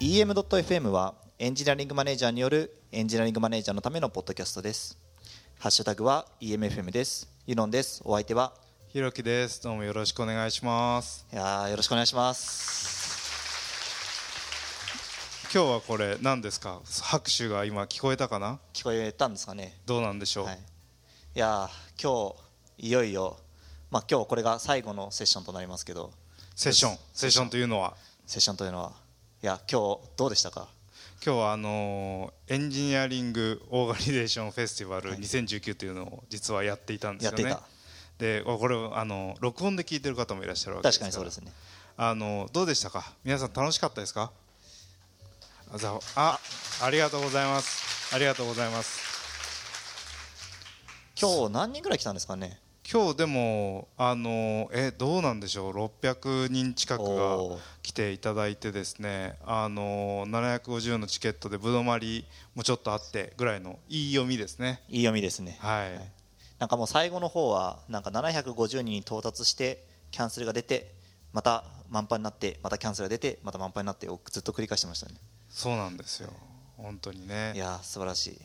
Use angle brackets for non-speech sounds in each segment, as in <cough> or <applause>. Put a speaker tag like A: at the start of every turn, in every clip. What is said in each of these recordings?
A: EM.FM はエンジニアリングマネージャーによるエンジニアリングマネージャーのためのポッドキャストです。ハッシュタグは EMFM です。ユノンです。お相手は
B: ひろきです。どうもよろしくお願いします。
A: いやーよろしくお願いします。
B: 今日はこれ何ですか？拍手が今聞こえたかな？
A: 聞こえたんですかね。
B: どうなんでしょう、
A: はい、いやー今日いよいよまあ今日これが最後のセッションとなりますけど。
B: セッション。セッションというのは？
A: セッションというのはいや今日どうでしたか？
B: 今日はあのーエンジニアリングオーガニゼーションフェスティバル2019というのを実はやっていたんですよね。でこれをあの録音で聞いてる方もいらっしゃるわけですから。
A: 確かにそうですね。
B: あのどうでしたか？皆さん楽しかったですか？あありがとうございます。ありがとうございます。
A: 今日何人ぐらい来たんですかね？
B: 今日でもあのえどうなんでしょう？600人近くが来ていただいてですねあの750のチケットでぶどまりもちょっとあってぐらいのいい読みですね。
A: いい読みですね。
B: はい、
A: なんかもう最後の方はなんか750人に到達してキャンセルが出てまた満杯になってまたキャンセルが出てまた満杯になってをずっと繰り返してましたね。
B: そうなんですよ。本当にね。
A: いやー素晴らしい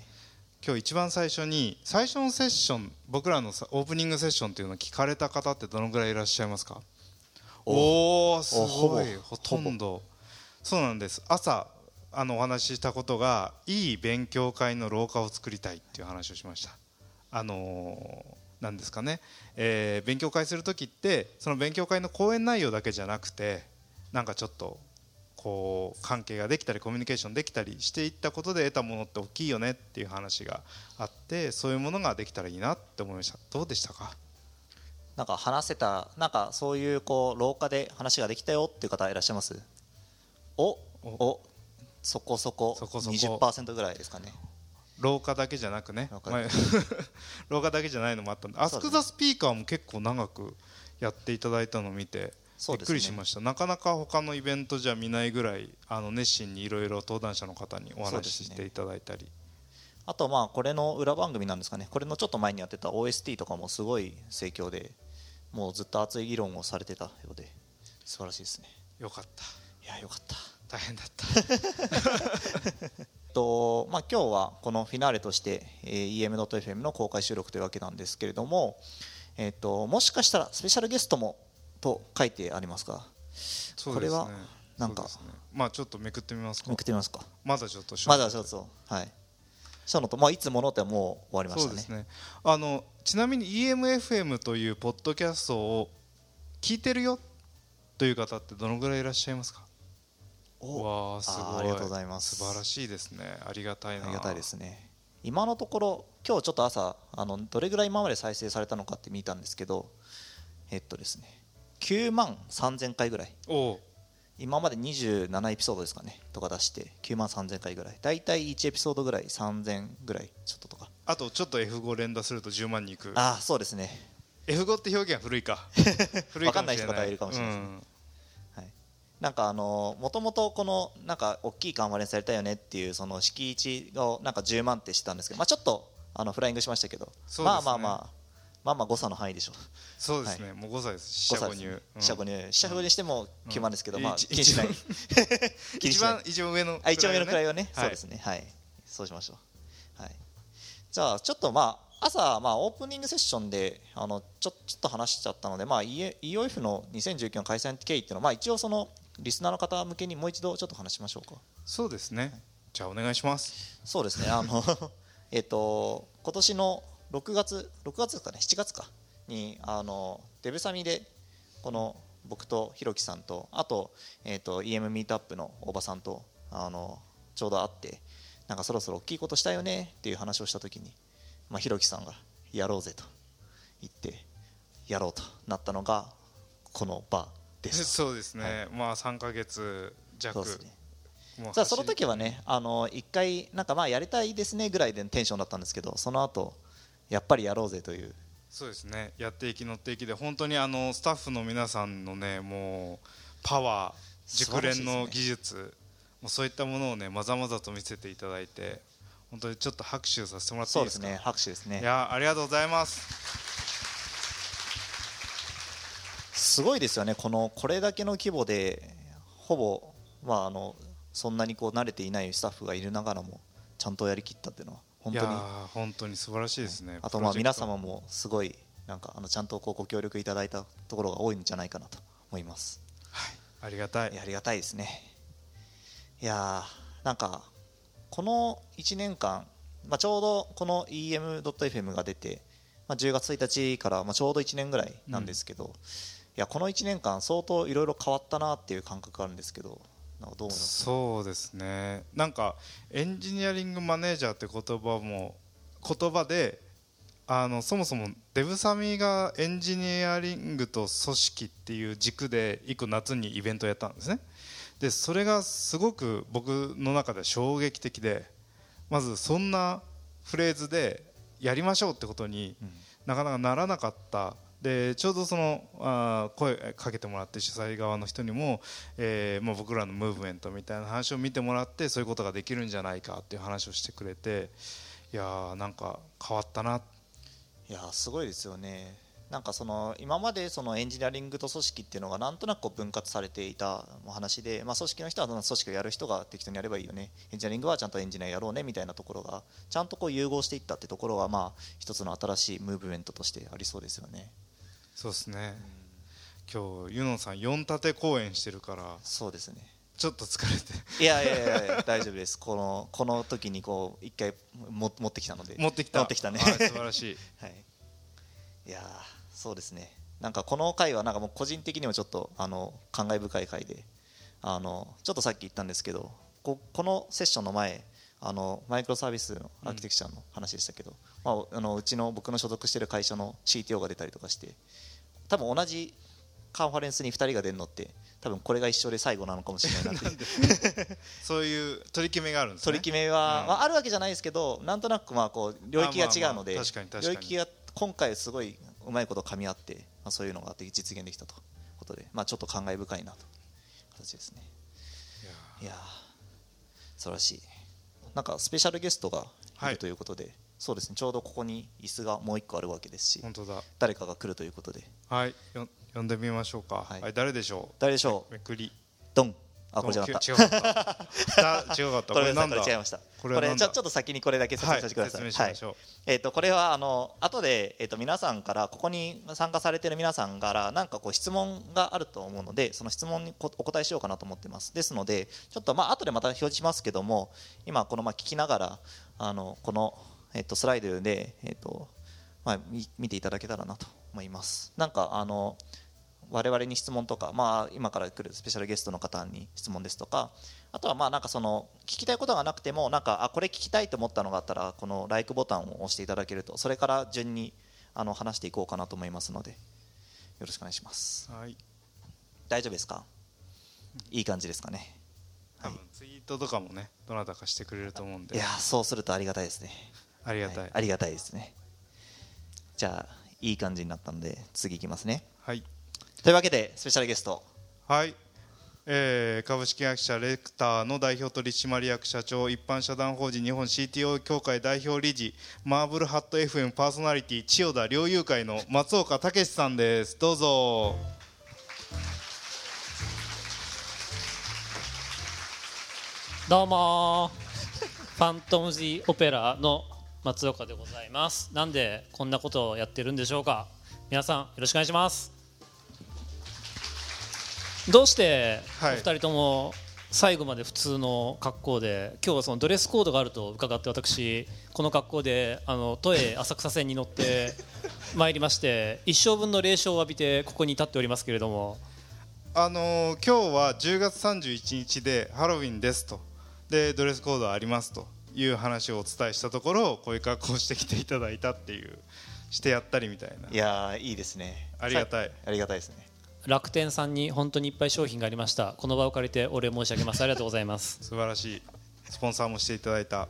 B: 今日一番最初に最初のセッション僕らのさオープニングセッションっていうのを聞かれた方ってどのぐらいいらっしゃいますか？おおすごい
A: ほ
B: とんど。そうなんです。朝あのお話ししたことがいい勉強会の廊下を作りたいっていう話をしました。あのーなんですかね、えー勉強会する時ってその勉強会の講演内容だけじゃなくてなんかちょっとこう関係ができたりコミュニケーションできたりしていったことで得たものって大きいよねっていう話があってそういうものができたらいいなって思いました。どうでしたか？
A: なんか話せたなんかそういうこう廊下で話ができたよっていう方いらっしゃいます？おおそこそこ
B: そこそこ。
A: 20%ぐらいですかね。
B: 廊下だけじゃなくね。
A: 廊下 <laughs>
B: だけじゃないのもあったんで。アスク・ザ・スピーカーも結構長くやっていただいたのを見てびっくりしました、なかなか他のイベントじゃ見ないぐらいあの熱心にいろいろ登壇者の方にお話ししていただいたり、
A: あとまあこれの裏番組なんですかね。これのちょっと前にやってた OST とかもすごい盛況でもうずっと熱い議論をされてたようで素晴らしいですね。
B: よかった。
A: いやよかった。
B: 大変だった。<laughs>
A: とまあ、今日はこのフィナーレとして、えー EM.FM の公開収録というわけなんですけれども、えー、ともしかしたらスペシャルゲストもと書いてありますが
B: そうですね。
A: これはなんか
B: ね。まあちょっとめくってみますか。
A: めくってみますか？
B: まだちょっと
A: まだちょっとはい。ショーノと、まあ、いつものってもう終わりましたね。
B: そうですね。あのちなみに EMFM というポッドキャストを聞いてるよという方ってどのぐらいいらっしゃいますか？
A: お
B: わあすごい。
A: ありがとうございます。
B: 素晴らしいですね。ありがたいな。
A: ありがたいですね。今のところ今日ちょっと朝あのどれぐらい今まで再生されたのかって見たんですけどえっとですね9万3000回ぐらい。今まで27エピソードですかね。とか出して9万3000回ぐらい。大体1エピソードぐらい3000ぐらいちょっととか。
B: あとちょっと F5 連打すると10万にいく。
A: ああそうですね。
B: F5 って表現は古いか。<laughs> 古
A: わかんない人とかいるかもしれないですね。
B: うん。
A: はい。なんかあのもともとこのなんか大きいカンファレンスやりたいよねっていうその敷地をなんか10万ってしたんですけどまあちょっとあのフライングしましたけど、まあまあまあまあまあ誤差の範囲でしょ。う
B: そうですね、もう5歳です。四捨五入、うん。
A: 四捨五入四捨五入にしても9万ですけど、
B: うん
A: まあ
B: 一 <laughs>
A: 気にしない。
B: 一番。一番上の
A: あ一番上の位をね、
B: はい。
A: そうですね。はい。そうしましょう。はい。じゃあちょっとまあ朝まあオープニングセッションであのちょちょっと話しちゃったのでまあ E- EOF の2019の開催経緯っていうのはまあ一応そのリスナーの方向けにもう一度ちょっと話しましょうか。
B: そうですね。じゃあお願いします。
A: そうですね。あの <laughs> えっと今年の6月6月かね。7月か。にあのデブサミでこの僕とひろきさんとあと,、えっと EM ミートアップの大場さんとあのちょうど会ってなんかそろそろ大きいことしたいよねっていう話をした時に、まあ、ひろきさんがやろうぜと言ってやろうとなったのがこの場です。<laughs>
B: そうですね、まあ3か月弱。
A: そうですね。
B: もう
A: じゃあその時はねあの一回なんかまあやりたいですねぐらいでのテンションだったんですけどその後やっぱりやろうぜという。
B: そうですね。やっていき乗っていきで本当にあのスタッフの皆さんのねもうパワー熟練の技術もうそういったものをねまざまざと見せていただいて本当にちょっと拍手させてもらっていいうでか？
A: そですすね拍手ですね。
B: いやありがとうございます。
A: すごいですよね。このこれだけの規模でほぼまああのそんなにこう慣れていないスタッフがいるながらもちゃんとやりきったっていうのは本当に。
B: 本当に素晴らしいですね。
A: あとまあ皆様もすごいなんかあのちゃんとこうご協力いただいたところが多いんじゃないかなと思います。
B: はい。ありがたい。
A: ありがたいですね。いやなんかこの1年間、まあ、ちょうどこの EM.FM が出て、まあ、10月1日からまあちょうど1年ぐらいなんですけど、うん、いやこの1年間相当いろいろ変わったなっていう感覚があるんですけど
B: どう思いますそうですね。なんかエンジニアリングマネージャーって言葉も言葉であのそもそもデブサミがエンジニアリングと組織っていう軸で一個夏にイベントをやったんですね。でそれがすごく僕の中で衝撃的でまずそんなフレーズでやりましょうってことになかなかならなかったでちょうどそのあ声かけてもらって主催側の人にも、えー、もう僕らのムーブメントみたいな話を見てもらってそういうことができるんじゃないかっていう話をしてくれていやーなんか変わったな。い
A: やすごいですよね。なんかその今までそのエンジニアリングと組織っていうのがなんとなくこう分割されていた話で、まあ、組織の人は組織をやる人が適当にやればいいよね。エンジニアリングはちゃんとエンジニアやろうねみたいなところがちゃんとこう融合していったってところがまあ一つの新しいムーブメントとしてありそうですよね。
B: そうですね、うん、今日ユノさん4立て公演してるから
A: そうですね。
B: ちょっと疲れて。
A: いやいやいや大丈夫です。このこの時にこう一回も持ってきたので。
B: 持ってきた。
A: 持ってきたね。
B: 素晴らしい、<laughs>
A: はい、いやそうですね。なんかこの回はなんかもう個人的にもちょっとあの感慨深い回であのちょっとさっき言ったんですけどここのセッションの前あのマイクロサービスのアーキテクチャの話でしたけど、うん、まあ、あのうちの僕の所属している会社の CTO が出たりとかして多分同じカンファレンスに2人が出るのって多分これが一生で最後なのかもしれないなって <laughs>
B: そういう取り決めがあるんです、ね、
A: 取り決めは、うん、まあ、あるわけじゃないですけどなんとなくまあこう領域が違うので、領域が今回すごいうまいこと噛み合って、まあ、そういうのが実現できたということで、まあ、ちょっと感慨深いなという形ですね。いや素晴らしいなんかスペシャルゲストがいるということで、はい、そうですね。ちょうどここに椅子がもう一個あるわけですし
B: 本当だ。
A: 誰かが来るということで。
B: はい。呼んでみましょうか、はい、はい、誰でしょう？
A: 誰でしょ
B: う？めくり。
A: ドンあこれじゃなかった違
B: かった。<laughs> 違かった。
A: これなんだ違いました。これちょちょっと先にこれだけ説明させてください、はい、はい、えっ、ー、とこれはあの後でえっ、ー、と皆さんからここに参加されている皆さんからなんかこう質問があると思うのでその質問にお答えしようかなと思ってます。ですのでちょっとまあ後でまた表示しますけども今このまあ聞きながらあのこのえっ、ー、とスライドでえっ、とまあ見ていただけたらなと思います。なんかあの我々に質問とか、まあ、今から来るスペシャルゲストの方に質問ですとかあとはまあなんかその聞きたいことがなくてもなんかあこれ聞きたいと思ったのがあったらこの LIKE ボタンを押していただけるとそれから順にあの話していこうかなと思いますのでよろしくお願いします、
B: はい、
A: 大丈夫ですか？いい感じですかね？
B: 多分ツイートとかもねどなたかしてくれると思うんで。
A: いやそうするとありがたいですね。
B: ありがたい、はい、
A: ありがたいですね。じゃあいい感じになったので次いきますね。
B: はい
A: というわけでスペシャルゲスト。
B: はい、えー、株式会社レクターの代表取締役社長一般社団法人日本 CTO 協会代表理事マーブルハット FM パーソナリティ千代田猟友会の松岡武さんです。どうぞ。
C: どうもファントムズ・オペラの松岡でございます。なんでこんなことをやってるんでしょうか。皆さんよろしくお願いしますどうしてお二人とも最後まで普通の格好で今日はそのドレスコードがあると伺って私この格好であの都営浅草線に乗って <laughs> まいりまして一生分の霊障を浴びてここに立っておりますけれども。
B: あのー、今日は10月31日でハロウィンですと。でドレスコードありますと。いう話をお伝えしたところこういう格好をしてきていただいたっていうしてやったりみたいな。い
A: やいいですね。
B: ありがたい。
A: ありがたいですね
C: 楽天さんに本当にいっぱい商品がありました。この場を借りてお礼申し上げます。ありがとうございます。<laughs>
B: 素晴らしい。スポンサーもしていただいた。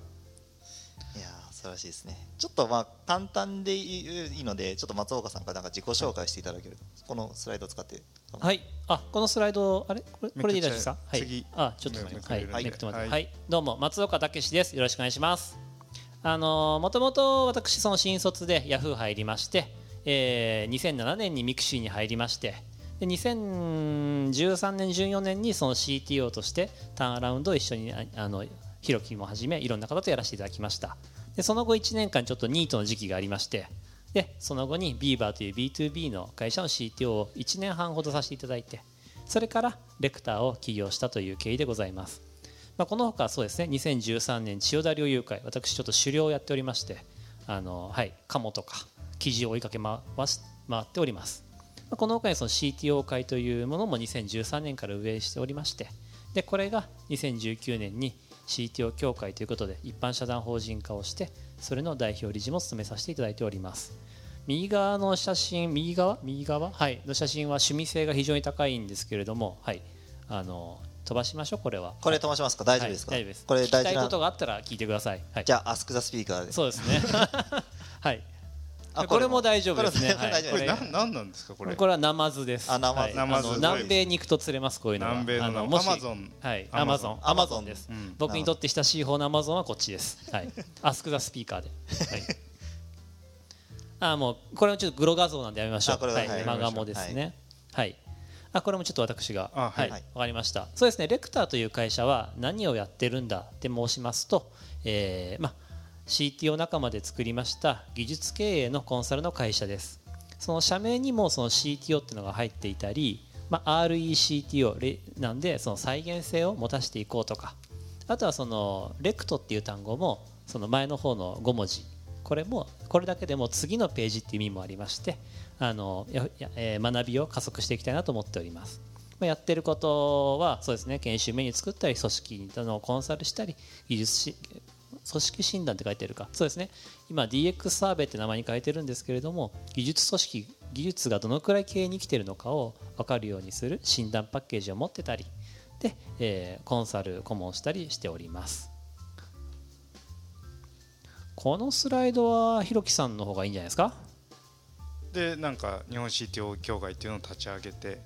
A: いや素晴らしいですね。ちょっとまあ簡単でいいのでちょっと松岡さんからなんか自己紹介していただけると。このスライドを使って。
C: はい。あこのスライドあれ？これこれでいいですかはい。
B: 次。
C: あちょっとはい。はい、はい、はい、どうも松岡武です。よろしくお願いします。あのもともと私その新卒でヤフー入りまして、えー、2007年にミクシーに入りましてで2013年14年にその CTO としてターンアラウンドを一緒にあのひろきもはじめいろんな方とやらせていただきました。でその後1年間ちょっとニートの時期がありましてでその後に Beaver という B2B の会社の CTO を1年半ほどさせていただいてそれからレクターを起業したという経緯でございます、まあ、このほかそうですね2013年千代田猟友会私ちょっと狩猟をやっておりましてあのはい鴨とか記事を追いかけ回回っております。このほかにその CTO 会というものも2013年から運営しておりましてでこれが2019年に CTO 協会ということで一般社団法人化をしてそれの代表理事も務めさせていただいております。右側の写真右側？右側？はいの写真は趣味性が非常に高いんですけれどもはいあの飛ばしましょうこれは。
A: これ飛ばしますか？大丈夫ですか、
C: はい、大丈夫です。
A: これ大事な。
C: 聞きたいことがあったら聞いてください、はい、
A: じゃあアスクザスピーカーで。
C: そうですね。<laughs> はいこれも大丈夫ですね。
B: これ何なんですかこれ？
C: これはナマズです。
A: あナマズ。
C: 南米に行くと釣れますこういうのは。
B: 南米のアマゾン。
C: はい。アマゾン。アマゾンです。僕にとって親しい方のアマゾンはこっちです。はい。<laughs> アスクザスピーカーで。はい。あもうこれはちょっとグロ画像なんでやめましょう。はい。マガモですね。はい。あこれもちょっと私がはいわかりましたそうですねレクターという会社は何をやってるんだって申しますと、えー、まあ CTO 仲間で作りました技術経営のコンサルの会社ですその社名にもその CTO っていうのが入っていたり、まあ、RECTO なんでその再現性を持たせていこうとかあとはそのレクトっていう単語もその前の方の5文字これもこれだけでも次のページっていう意味もありましてあのやや、えー、学びを加速していきたいなと思っております。まあ、やってることはそうですね研修メニュー作ったり組織のコンサルしたり技術組織診断って書いてるか。そうですね。今 DX サーベイって名前に変えてるんですけれども技術組織技術がどのくらい経営に来てるのかを分かるようにする診断パッケージを持ってたりで、えー、コンサル顧問したりしております。このスライドはひろきさんの方がいいんじゃないですか？
B: でなんか日本 CTO 協会っていうのを立ち上げて。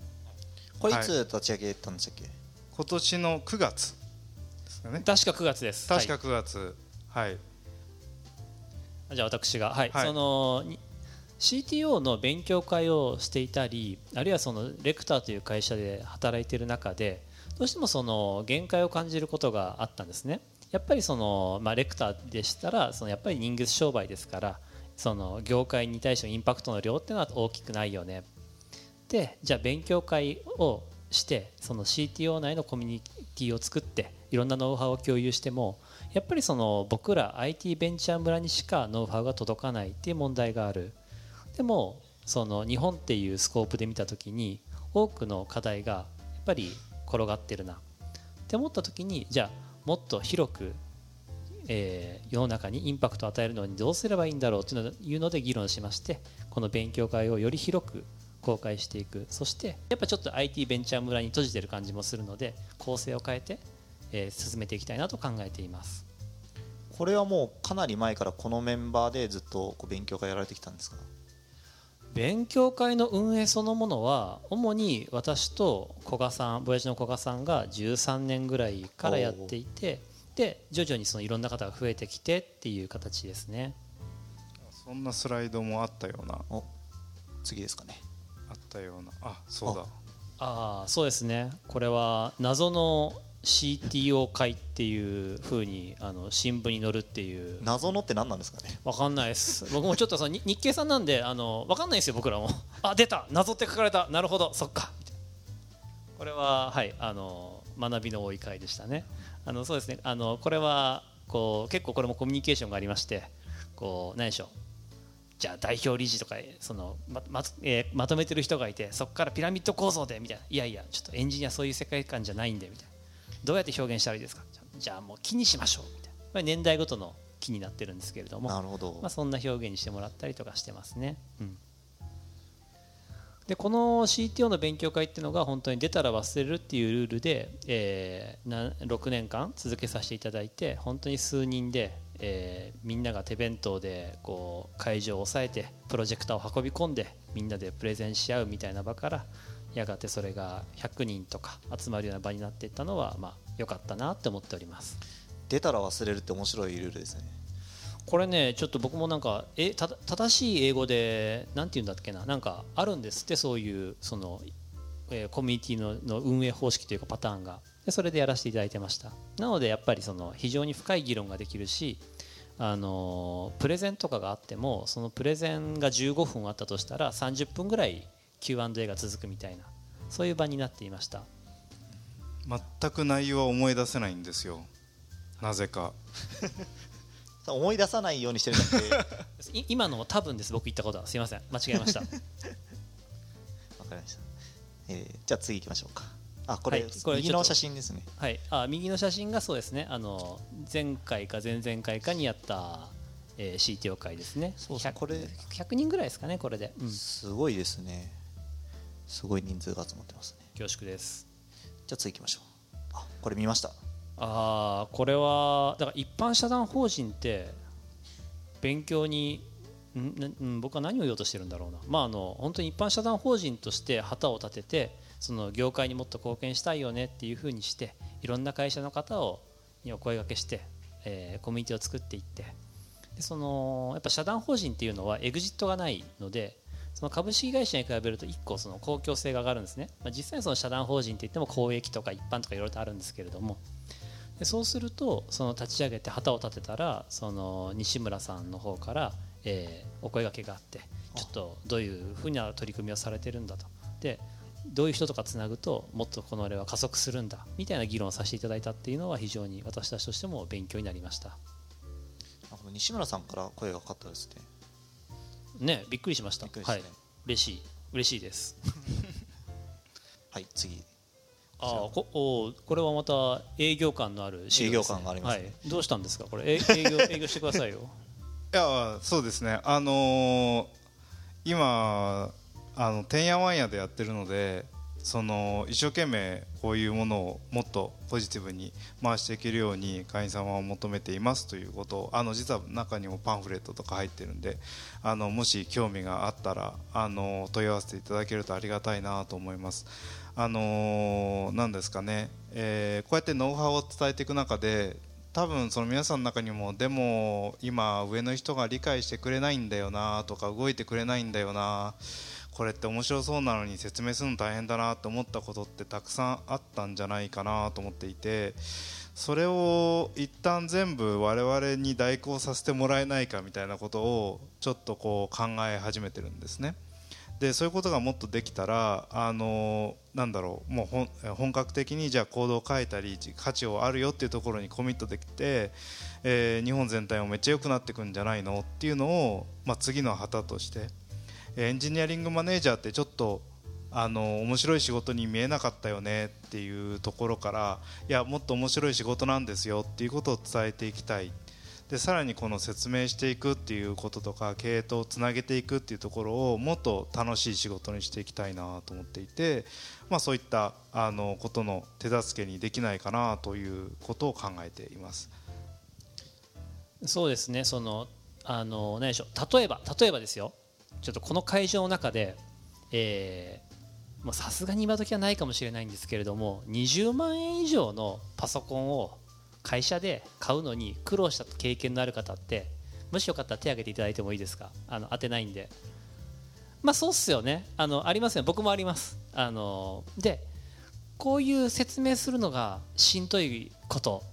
A: これいつ立ち上げたんでしたっけ、はい、
B: 今年の9月
C: よね。確か9月です。
B: 確か9月はい、
C: じゃあ私が。はい、はい、その CTO の勉強会をしていたりあるいはそのレクターという会社で働いている中でどうしてもその限界を感じることがあったんですね。やっぱりその、まあ、レクターでしたらそのやっぱり人間商売ですからその業界に対してのインパクトの量っていうのは大きくないよね。でじゃあ勉強会をしてその CTO 内のコミュニティを作っていろんなノウハウを共有してもやっぱりその僕ら IT ベンチャー村にしかノウハウが届かないっていう問題がある。でもその日本っていうスコープで見た時に多くの課題がやっぱり転がってるな。って思った時にじゃあもっと広く、えー、世の中にインパクトを与えるのにどうすればいいんだろうというので議論しましてこの勉強会をより広く公開していく。そしてやっぱちょっと IT ベンチャー村に閉じてる感じもするので構成を変えてえー、進めていきたいなと考えています。
A: これはもうかなり前からこのメンバーでずっとこう勉強会やられてきたんですか？
C: 勉強会の運営そのものは主に私と古賀さん親父の古賀さんが13年ぐらいからやっていてで徐々にそのいろんな方が増えてきてっていう形ですね。
B: そんなスライドもあったような。
A: 次ですかね。
B: あったような。あそうだ。
C: ああそうですね。これは謎の CTO 会っていうふうにあの新聞に載るっていう。
A: 謎のって何なんですかね？
C: 分かんないです。<laughs> 僕もちょっとその日経さんなんであの分かんないですよ僕らも。<laughs> あ出た。謎って書かれた。なるほど。そっか。これははいあの学びの多い会でしたね。あのそうですね。あのこれはこう結構これもコミュニケーションがありましてこう何でしょう。じゃあ代表理事とかそのまま,、えー、まとめてる人がいてそこからピラミッド構造でみたいな。いやいやちょっとエンジニアそういう世界観じゃないんでみたいなどうやって表現したらいいですか？じゃあもう木にしましょうみたいな。年代ごとの木になってるんですけれども。
A: なるほど、
C: まあ、そんな表現にしてもらったりとかしてますね。うん。でこの CTO の勉強会っていうのが本当に出たら忘れるっていうルールで、えー、6年間続けさせていただいて本当に数人で、えー、みんなが手弁当でこう会場を抑えてプロジェクターを運び込んでみんなでプレゼンし合うみたいな場からやがてそれが100人とか集まるような場になっていったのはまあ良かったなって思っております。
A: 出たら忘れるって面白いルールですね。
C: これねちょっと僕もなんかえた正しい英語で何て言うんだっけな？なんかあるんですってそういうそのえーコミュニティのの運営方式というかパターンが。でそれでやらせていただいてました。なのでやっぱりその非常に深い議論ができるしあのプレゼンとかがあってもそのプレゼンが15分あったとしたら30分ぐらい Q&A が続くみたいなそういう場になっていました。
B: 全く内容は思い出せないんですよ。なぜか。<laughs>
A: 思い出さないようにしてるんだって <laughs>
C: い今のも多分です。僕言ったことは。すいません。間違えました。<laughs>
A: わかりました、えーじゃあ次行きましょうか。あこれ,、
C: はい。これ
A: 右の写真ですね。
C: はい、あ右の写真がそうですね。あの前回か前々回かにやった、えー、CTO 会ですね。
A: そうそう
C: 100,
A: これ
C: 100人ぐらいですかねこれで、うん、
A: すごいですねすごい人数が集まってますね。
C: 恐縮です。
A: じゃあ次行きましょう。あこれ見ました。
C: ああこれはだから一般社団法人って勉強にん僕は何を言おうとしてるんだろうな。まああの本当に一般社団法人として旗を立ててその業界にもっと貢献したいよねっていうふうにしていろんな会社の方をにお声掛けして、えーコミュニティを作っていって。でそのやっぱ社団法人っていうのはエグジットがないのでその株式会社に比べると1個その公共性が上がるんですね、まあ、実際にその社団法人って言っても公益とか一般とかいろいろとあるんですけれども。でそうするとその立ち上げて旗を立てたらその西村さんの方から、えーお声掛けがあってちょっとどういうふうな取り組みをされてるんだと。でどういう人とかつなぐともっとこの例は加速するんだみたいな議論をさせていただいたっていうのは非常に私たちとしても勉強になりました。
A: 西村さんから声がかかったですね。
C: ねびっくりしました。はい
A: びっくりですね。
C: 嬉しい。嬉しいです。<laughs>
A: はい次。
C: ああこおこれはまた営業感のある資料です
A: 営業感がありますね。
C: はい、どうしたんですか？これ。え <laughs> 営業営業してくださいよ。
B: いやそうですね。あのー今あのてんやわんやでやってるのでその一生懸命こういうものをもっとポジティブに回していけるように会員様を求めていますということをあの実は中にもパンフレットとか入ってるんであのもし興味があったらあの問い合わせていただけるとありがたいなと思います。あのーですかね、えーこうやってノウハウを伝えていく中で多分その皆さんの中にもでも今上の人が理解してくれないんだよなとか動いてくれないんだよなこれって面白そうなのに説明するの大変だなと思ったことってたくさんあったんじゃないかなと思っていてそれを一旦全部我々に代行させてもらえないかみたいなことをちょっとこう考え始めてるんですね。でそういうことがもっとできたらあのなんだろうもう本格的にじゃあコードを書いたり価値をあるよっていうところにコミットできて、えー日本全体もめっちゃ良くなっていくんじゃないのっていうのを、まあ、次の旗としてエンジニアリングマネージャーってちょっとあの面白い仕事に見えなかったよねっていうところからいやもっと面白い仕事なんですよっていうことを伝えていきたいでさらにこの説明していくっていうこととか経営とつなげていくっていうところをもっと楽しい仕事にしていきたいなと思っていて、まあ、そういったあのことの手助けにできないかなということを考えています。
C: そうですねそのあの何でしょう例えば例えばですよちょっとこの会場の中でさすがに今時はないかもしれないんですけれども20万円以上のパソコンを会社で買うのに苦労した経験のある方ってもしよかったら手挙げていただいてもいいですか？あの当てないんで。まあそうっすよね。あのありますよ。僕もあります。あのでこういう説明するのがしんどいこと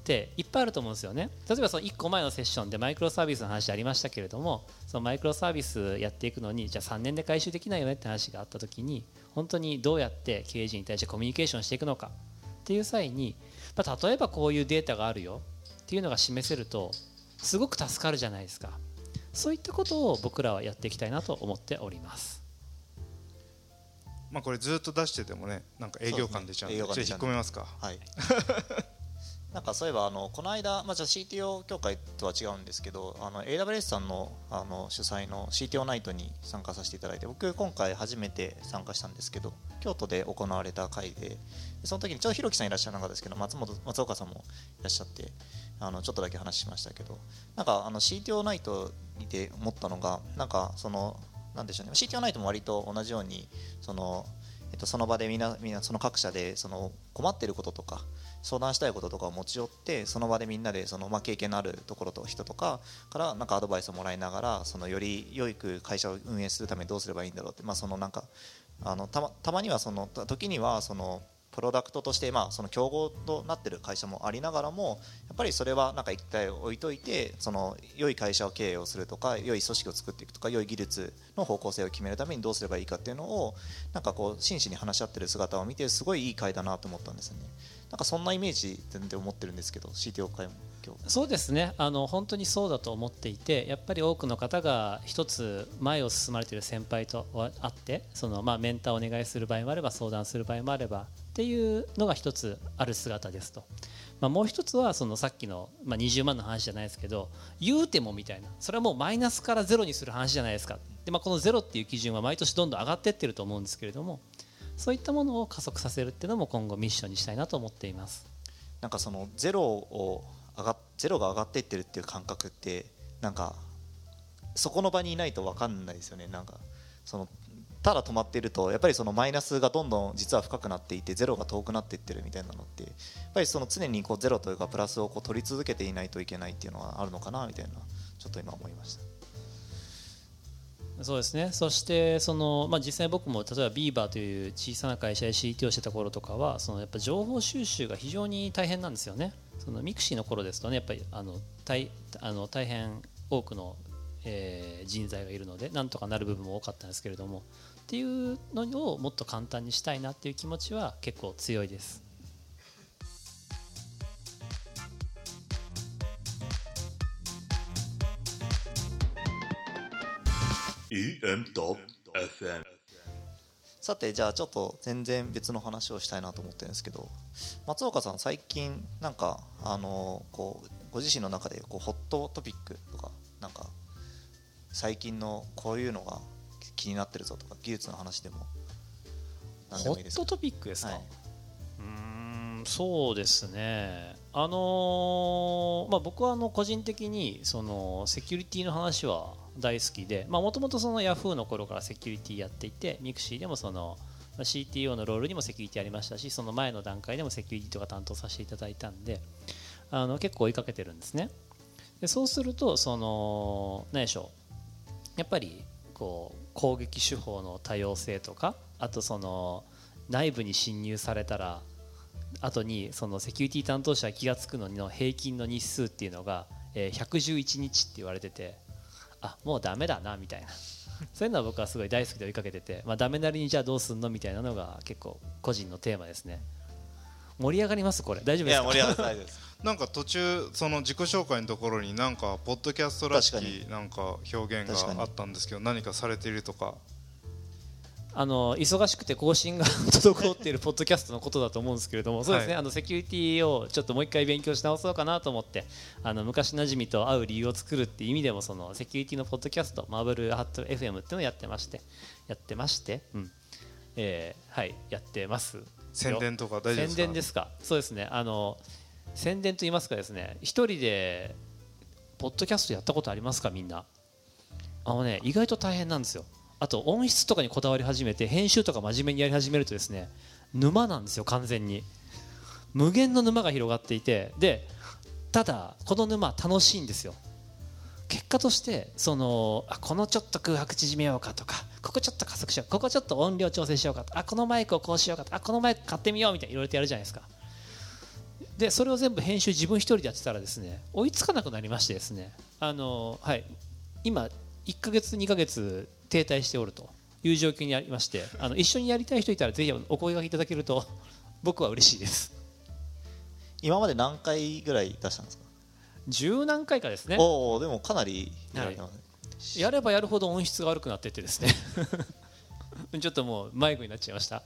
C: っていっぱいあると思うんですよね。例えばその1個前のセッションでマイクロサービスの話ありましたけれどもそのマイクロサービスやっていくのにじゃあ3年で回収できないよねって話があった時に本当にどうやって経営陣に対してコミュニケーションしていくのかっていう際に、まあ、例えばこういうデータがあるよっていうのが示せるとすごく助かるじゃないですか。そういったことを僕らはやっていきたいなと思っております。
B: まあこれずっと出しててもねなんか営業感出ちゃうんで
A: ね。
B: じゃあ引っ込めますか。
A: はい <laughs> なんかそういえばあのこの間、まあ、じゃ CTO 協会とは違うんですけどあの AWS さんのあの主催の CTO ナイトに参加させていただいて僕今回初めて参加したんですけど京都で行われた会でその時にちょうどひろきさんいらっしゃらなかったですけど松本松岡さんもいらっしゃってあのちょっとだけ話しましたけどなんかあの CTO ナイトにて思ったのがなんかそのなんでしょうね CTO ナイトも割と同じようにそのえっと、その場でみんなみんなその各社でその困っていることとか相談したいこととかを持ち寄ってその場でみんなでその、まあ、経験のあるところと人とかからなんかアドバイスをもらいながらそのより良いく会社を運営するためにどうすればいいんだろうって、まあ、そのなんかあのたたまにはその時にはそのプロダクトとして、まあ、その競合となっている会社もありながらもやっぱりそれはなんか一回置いといてその良い会社を経営をするとか良い組織を作っていくとか良い技術の方向性を決めるためにどうすればいいかっていうのをなんかこう真摯に話し合ってる姿を見てすごいいい会だなと思ったんですよね。なんかそんなイメージで思ってるんですけど CTO 会も
C: そうですね。あの本当にそうだと思っていてやっぱり多くの方が一つ前を進まれている先輩と会ってその、まあ、メンターをお願いする場合もあれば相談する場合もあればっていうのが一つある姿ですと、まあ、もう一つはそのさっきの、まあ、20万の話じゃないですけど言うてもみたいな。それはもうマイナスからゼロにする話じゃないですか。で、まあ、このゼロっていう基準は毎年どんどん上がってってると思うんですけれどもそういったものを加速させるっていうのも今後ミッションにしたいなと思っています。
A: なんかそのゼロを上がゼロが上がっていってるっていう感覚ってなんかそこの場にいないと分かんないですよね。なんかそのただ止まっているとやっぱりそのマイナスがどんどん実は深くなっていてゼロが遠くなっていってるみたいなのってやっぱりその常にこうゼロというかプラスをこう取り続けていないといけないっていうのはあるのかなみたいなちょっと今思いました。
C: そうですねそしてその、まあ、実際僕も例えばビーバーという小さな会社で CT をしてた頃とかはそのやっぱ情報収集が非常に大変なんですよねそのミクシーの頃ですとねやっぱりあの大あの大変多くの、えー、人材がいるのでなんとかなる部分も多かったんですけれどもっていうのをもっと簡単にしたいなっていう気持ちは結構強いです。
A: EM.FM さてじゃあちょっと全然別の話をしたいなと思ってるんですけど松岡さん最近なんかあのこうご自身の中でこう hot topic とかなんか最近のこういうのが気になってるぞとか技術の話でも。
C: 何でもいいです hot topic ですか、はい、うんそうですね。あのー、まあ、僕はあの個人的にそのセキュリティの話は大好きでもともとそのヤフーの頃からセキュリティやっていて mixi でもその CTO のロールにもセキュリティありましたしその前の段階でもセキュリティとか担当させていただいたんであの結構追いかけてるんですね。でそうするとその何でしょう。やっぱりこう攻撃手法の多様性とかあとその内部に侵入されたら後にそのセキュリティ担当者が気が付くのの平均の日数っていうのが、え111日って言われててあもうダメだなみたいな。<laughs> そういうのは僕はすごい大好きで追いかけてて、まあ、ダメなりにじゃあどうすんのみたいなのが結構個人のテーマですね。盛り上がりますこれ。大丈夫ですか？
A: いや盛り上がってないです。
B: なんか途中その自己紹介のところになんかポッドキャストらしきなんか表現があったんですけど何かされているとか
C: あの忙しくて更新が滞っているポッドキャストのことだと思うんですけれども、そうですね、はい、あのセキュリティをちょっともう一回勉強し直そうかなと思って、あの昔なじみと会う理由を作るっていう意味でもそのセキュリティのポッドキャスト、マーブルハット FM っていうのをやってまして、やってまして、うん、えー、はいやってます。
B: 宣伝とか大丈夫ですか？
C: 宣伝ですか？そうですね。あの宣伝と言いますかですね、一人でポッドキャストやったことありますかみんな？あのね意外と大変なんですよ。あと音質とかにこだわり始めて編集とか真面目にやり始めるとですね沼なんですよ完全に無限の沼が広がっていてでただこの沼楽しいんですよ結果としてそのあこのちょっと空白縮めようかとかここちょっと加速しようここちょっと音量調整しようかとあこのマイクをこうしようかとあこのマイク買ってみようみたいないろいろとやるじゃないですかでそれを全部編集自分一人でやってたらですね追いつかなくなりましてですねあのはい今1か月2か月停滞しておるという状況にありましてあの一緒にやりたい人いたらぜひお声がけいただけると <laughs> 僕は嬉しいです。
A: 今まで何回ぐらい出したんですか？
C: 十何回かですね。
A: おおでもかなり
C: や,、はい、やればやるほど音質が悪くなってってですね。<laughs> ちょっともう迷子になっちゃいました、はい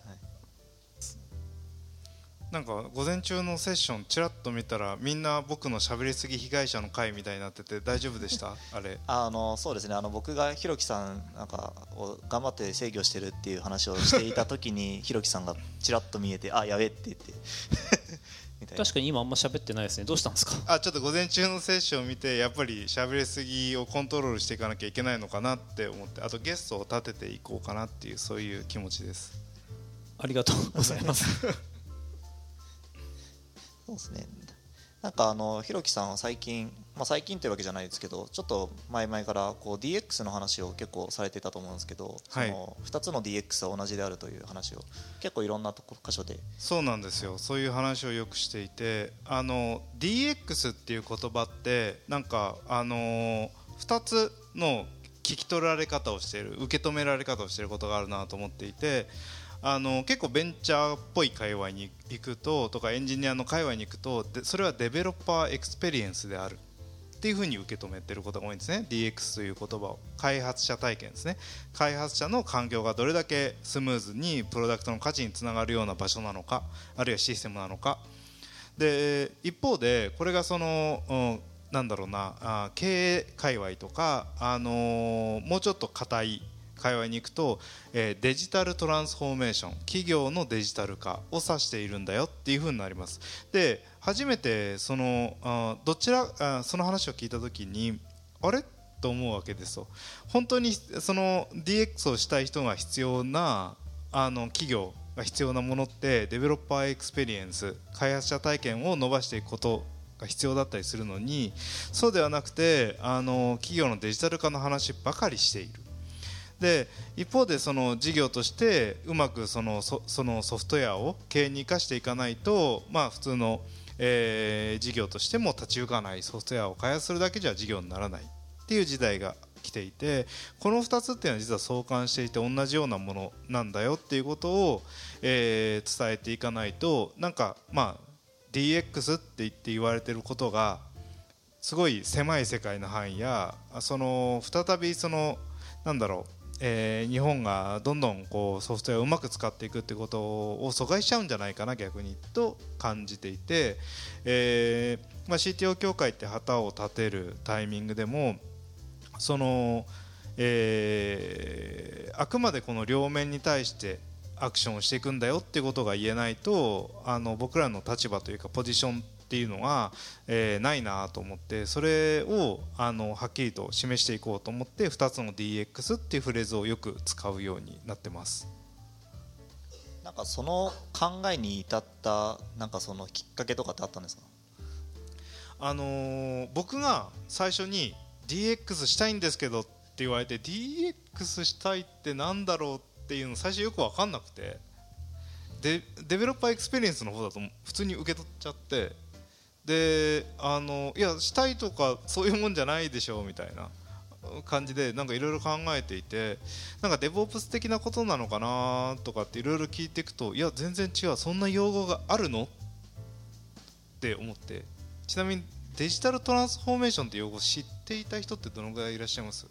B: なんか午前中のセッションちらっと見たらみんな僕のしゃべりすぎ被害者の会みたいになってて大丈夫でした？<laughs> あれ。
A: あのそうですね。あの僕がひろきさんなんかを頑張って制御してるっていう話をしていた時にひろきさんがちらっと見えてあやべって言って。<laughs>
C: 確かに今あんま喋ってないですね。どうしたんですか？
B: あちょっと午前中のセッションを見てやっぱり喋りすぎをコントロールしていかなきゃいけないのかなって思ってあとゲストを立てていこうかなっていうそういう気持ちです。
C: ありがとうございます <laughs>
A: そうですね。なんかあのひろきさんは最近、まあ、最近というわけじゃないですけどちょっと前々からこう DX の話を結構されてたと思うんですけど、はい、その2つの DX は同じであるという話を結構いろんなとこ箇所で。
B: そうなんですよ。そういう話をよくしていてあの DX っていう言葉ってなんかあの2つの聞き取られ方をしている受け止められ方をしていることがあるなと思っていてあの結構ベンチャーっぽい界隈に行くととかエンジニアの界隈に行くとでそれは developer experience であるっていうふうに受け止めてることが多いんですね。DX という言葉を開発者体験ですね。開発者の環境がどれだけスムーズにプロダクトの価値につながるような場所なのかあるいはシステムなのか。で一方でこれがその、うん、なんだろうなあ経営界隈とか、あのー、もうちょっと硬い界隈に行くと、え、デジタルトランスフォーメーション企業のデジタル化を指しているんだよっていうふうになります。で初めてそのあどちらあその話を聞いた時にあれ？と思うわけですよ。本当にその DX をしたい人が必要なあの企業が必要なものって developer experience 開発者体験を伸ばしていくことが必要だったりするのにそうではなくてあの企業のデジタル化の話ばかりしている。で一方でその事業としてうまくそのそのソフトウェアを経営に生かしていかないと、まあ、普通の、えー、事業としても立ち行かないソフトウェアを開発するだけじゃ事業にならないっていう時代が来ていてこの2つっていうのは実は相関していて同じようなものなんだよっていうことを、えー、伝えていかないとなんかまあ DX って言って言われてることがすごい狭い世界の範囲やその再びそのなんだろうえー、日本がどんどんこうソフトウェアをうまく使っていくってことを阻害しちゃうんじゃないかな逆にと感じていて、えーまあ、CTO 協会って旗を立てるタイミングでもその、えー、あくまでこの両面に対してアクションをしていくんだよってことが言えないとあの僕らの立場というかポジションっていうのは、えー、ないなと思ってそれをあのはっきりと示していこうと思って2つの DX っていうフレーズをよく使うようになってます。
A: なんかその考えに至ったなんかそのきっかけとかってあったんですか？
B: あのー、僕が最初に DX したいんですけどって言われて DX したいってなんだろうっていうの最初よく分かんなくてデ developer experience の方だと普通に受け取っちゃってであのいやしたいとかそういうもんじゃないでしょうみたいな感じでなんかいろいろ考えていてなんか DevOps 的なことなのかなとかっていろいろ聞いていくといや全然違うそんな用語があるの？って思って。ちなみにデジタルトランスフォーメーションって用語知っていた人ってどのぐらいいらっしゃいます？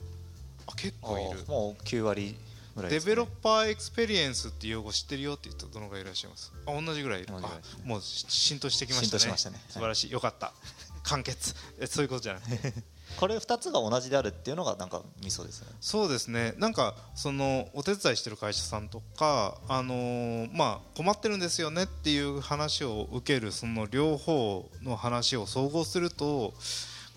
B: あ結構いる。
A: もう9割
B: ぐらい、ね、 developer experience っていう用語知ってるよって言ったらどのぐらいいらっしゃいます？あ同じぐらいいる、ね、もう浸透してきましたね。
A: しましたね。
B: 素晴らしい、よかった。完結。<laughs> えそういうことじゃない。<laughs>
A: これ2つが同じであるっていうのがなんかミソですね。
B: そうですね。なんかそのお手伝いしてる会社さんとかあのー、まあ困ってるんですよねっていう話を受けるその両方の話を総合すると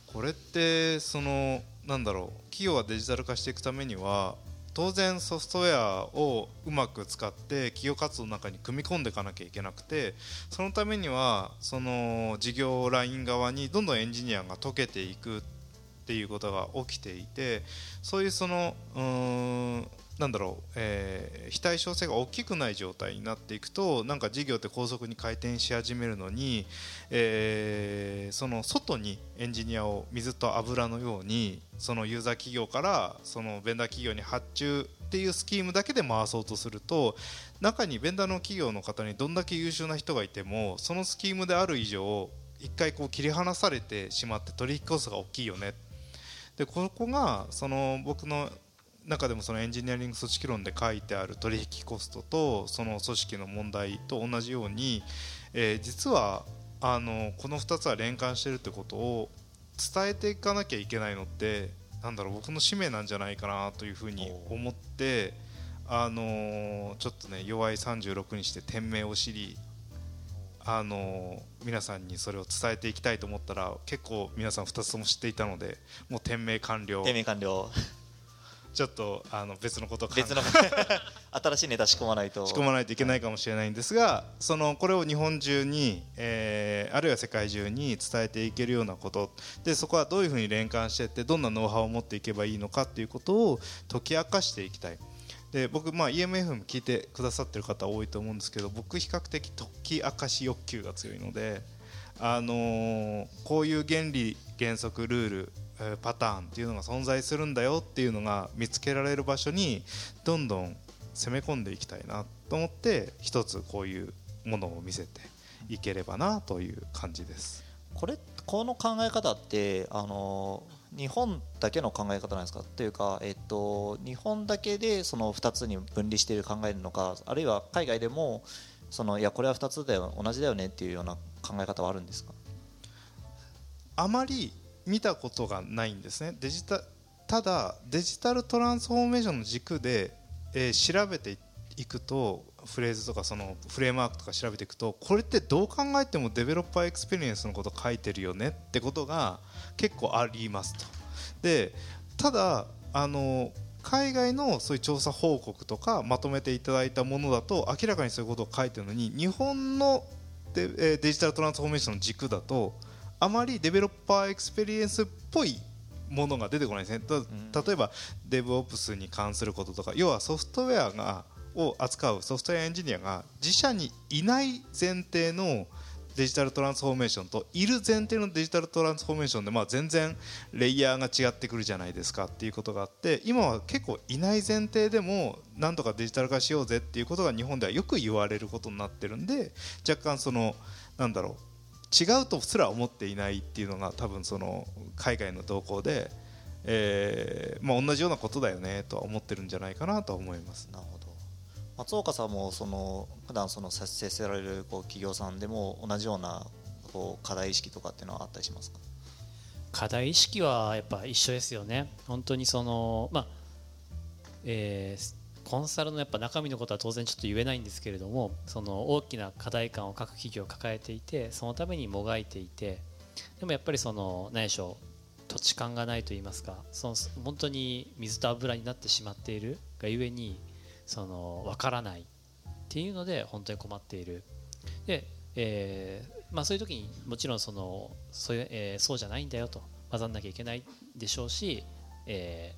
B: これってそのなんだろう企業がデジタル化していくためには当然ソフトウェアをうまく使って企業活動の中に組み込んでいかなきゃいけなくてそのためにはその事業ライン側にどんどんエンジニアが解けていくっていうことが起きていてそういうそのうんなんだろう、えー、非対称性が大きくない状態になっていくとなんか事業って高速に回転し始めるのに、えー、その外にエンジニアを水と油のようにそのユーザー企業からそのベンダー企業に発注っていうスキームだけで回そうとすると中にベンダーの企業の方にどんだけ優秀な人がいてもそのスキームである以上一回こう切り離されてしまって取引コストが大きいよね。でここがその僕の中でもそのエンジニアリング組織論で書いてある取引コストとその組織の問題と同じように、えー、実はあのこの2つは連関してるってことを伝えていかなきゃいけないのってなんだろう僕の使命なんじゃないかなというふうに思ってあのちょっとね弱い36にして店名を知りあの皆さんにそれを伝えていきたいと思ったら結構皆さん2つとも知っていたのでもう店名完了。
A: 店名完了
B: ちょっとあの別のことを
A: 別の <laughs> 新しいネタ仕込まないと。
B: 仕込まないといけないかもしれないんですがそのこれを日本中に、えー、あるいは世界中に伝えていけるようなこと。でそこはどういうふうに連関していってどんなノウハウを持っていけばいいのかっていうことを解き明かしていきたい。で僕、まあ、EMFM 聞いてくださってる方多いと思うんですけど僕比較的解き明かし欲求が強いので、あのー、こういう原理原則ルールパターンっていうのが存在するんだよっていうのが見つけられる場所にどんどん攻め込んでいきたいなと思って一つこういうものを見せていければなという感じです。
A: これこの考え方ってあの日本だけの考え方なんですか？というか、えっと、日本だけでその2つに分離している考えるのかあるいは海外でもそのいやこれは2つだよ同じだよねっていうような考え方はあるんですか？
B: あまり見たことがないんですねデジタただデジタルトランスフォーメーションの軸で、えー、調べていくとフレーズとかそのフレームワークとか調べていくとこれってどう考えても developer experience のこと書いてるよねってことが結構ありますと。でただあの海外のそういう調査報告とかまとめていただいたものだと明らかにそういうことを書いてるのに日本のデデジタルトランスフォーメーションの軸だとあまり developer experience っぽいものが出てこないですね、例えば DevOps に関することとか要はソフトウェアがを扱うソフトウェアエンジニアが自社にいない前提のデジタルトランスフォーメーションといる前提のデジタルトランスフォーメーションでまあ全然レイヤーが違ってくるじゃないですかっていうことがあって今は結構いない前提でもなんとかデジタル化しようぜっていうことが日本ではよく言われることになってるんで若干そのなんだろう違うとすら思っていないっていうのが多分その海外の動向で、えーまあ、同じようなことだよねとは思ってるんじゃないかなと思います。
A: なるほど。松岡さんもその普段その接せられるこう企業さんでも同じようなこう課題意識とかっていうのはあったりしますか？
C: 課題意識はやっぱ一緒ですよね。本当にそのまあえー、コンサルのやっぱ中身のことは当然ちょっと言えないんですけれどもその大きな課題感を各企業抱えていてそのためにもがいていてでもやっぱりその何でしょう土地勘がないと言いますかその本当に水と油になってしまっているがゆえにその分からないっていうので本当に困っている。で、えーまあ、そういう時にもちろんそのそういう、えー、そうじゃないんだよと混ざんなきゃいけないでしょうし、えー、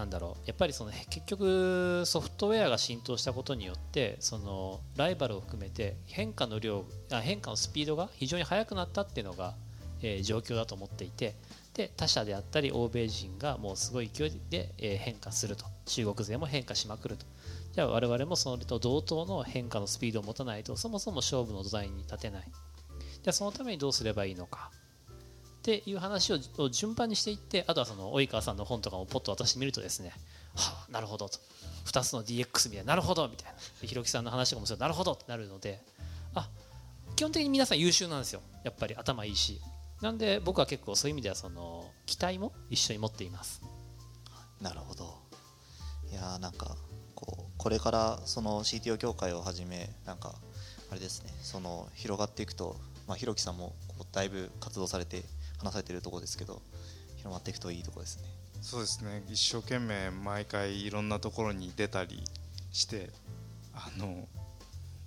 C: なんだろう。やっぱりその結局ソフトウェアが浸透したことによってそのライバルを含めて変化の量あ変化のスピードが非常に速くなったっていうのが、えー、状況だと思っていてで他社であったり欧米人がもうすごい勢いで、えー、変化すると。中国勢も変化しまくると。じゃあ我々もそれと同等の変化のスピードを持たないとそもそも勝負の土台に立てない。じゃあそのためにどうすればいいのか。っていう話を順番にしていってあとはその及川さんの本とかもポッと渡してみるとですねはあなるほどと。2つの DX みたいななるほどみたいな。ひろきさんの話とかもそうなるほどってなるのであ基本的に皆さん優秀なんですよ。やっぱり頭いいし。なんで僕は結構そういう意味ではその期待も一緒に持っています。
A: なるほど。いやなんかこうこれからその CTO 協会をはじめなんかあれですねその広がっていくとまあひろきさんもだいぶ活動されて話されてるところですけど広まっていくといいとこですね。
B: そうですね。一生懸命毎回いろんなところに出たりしてあの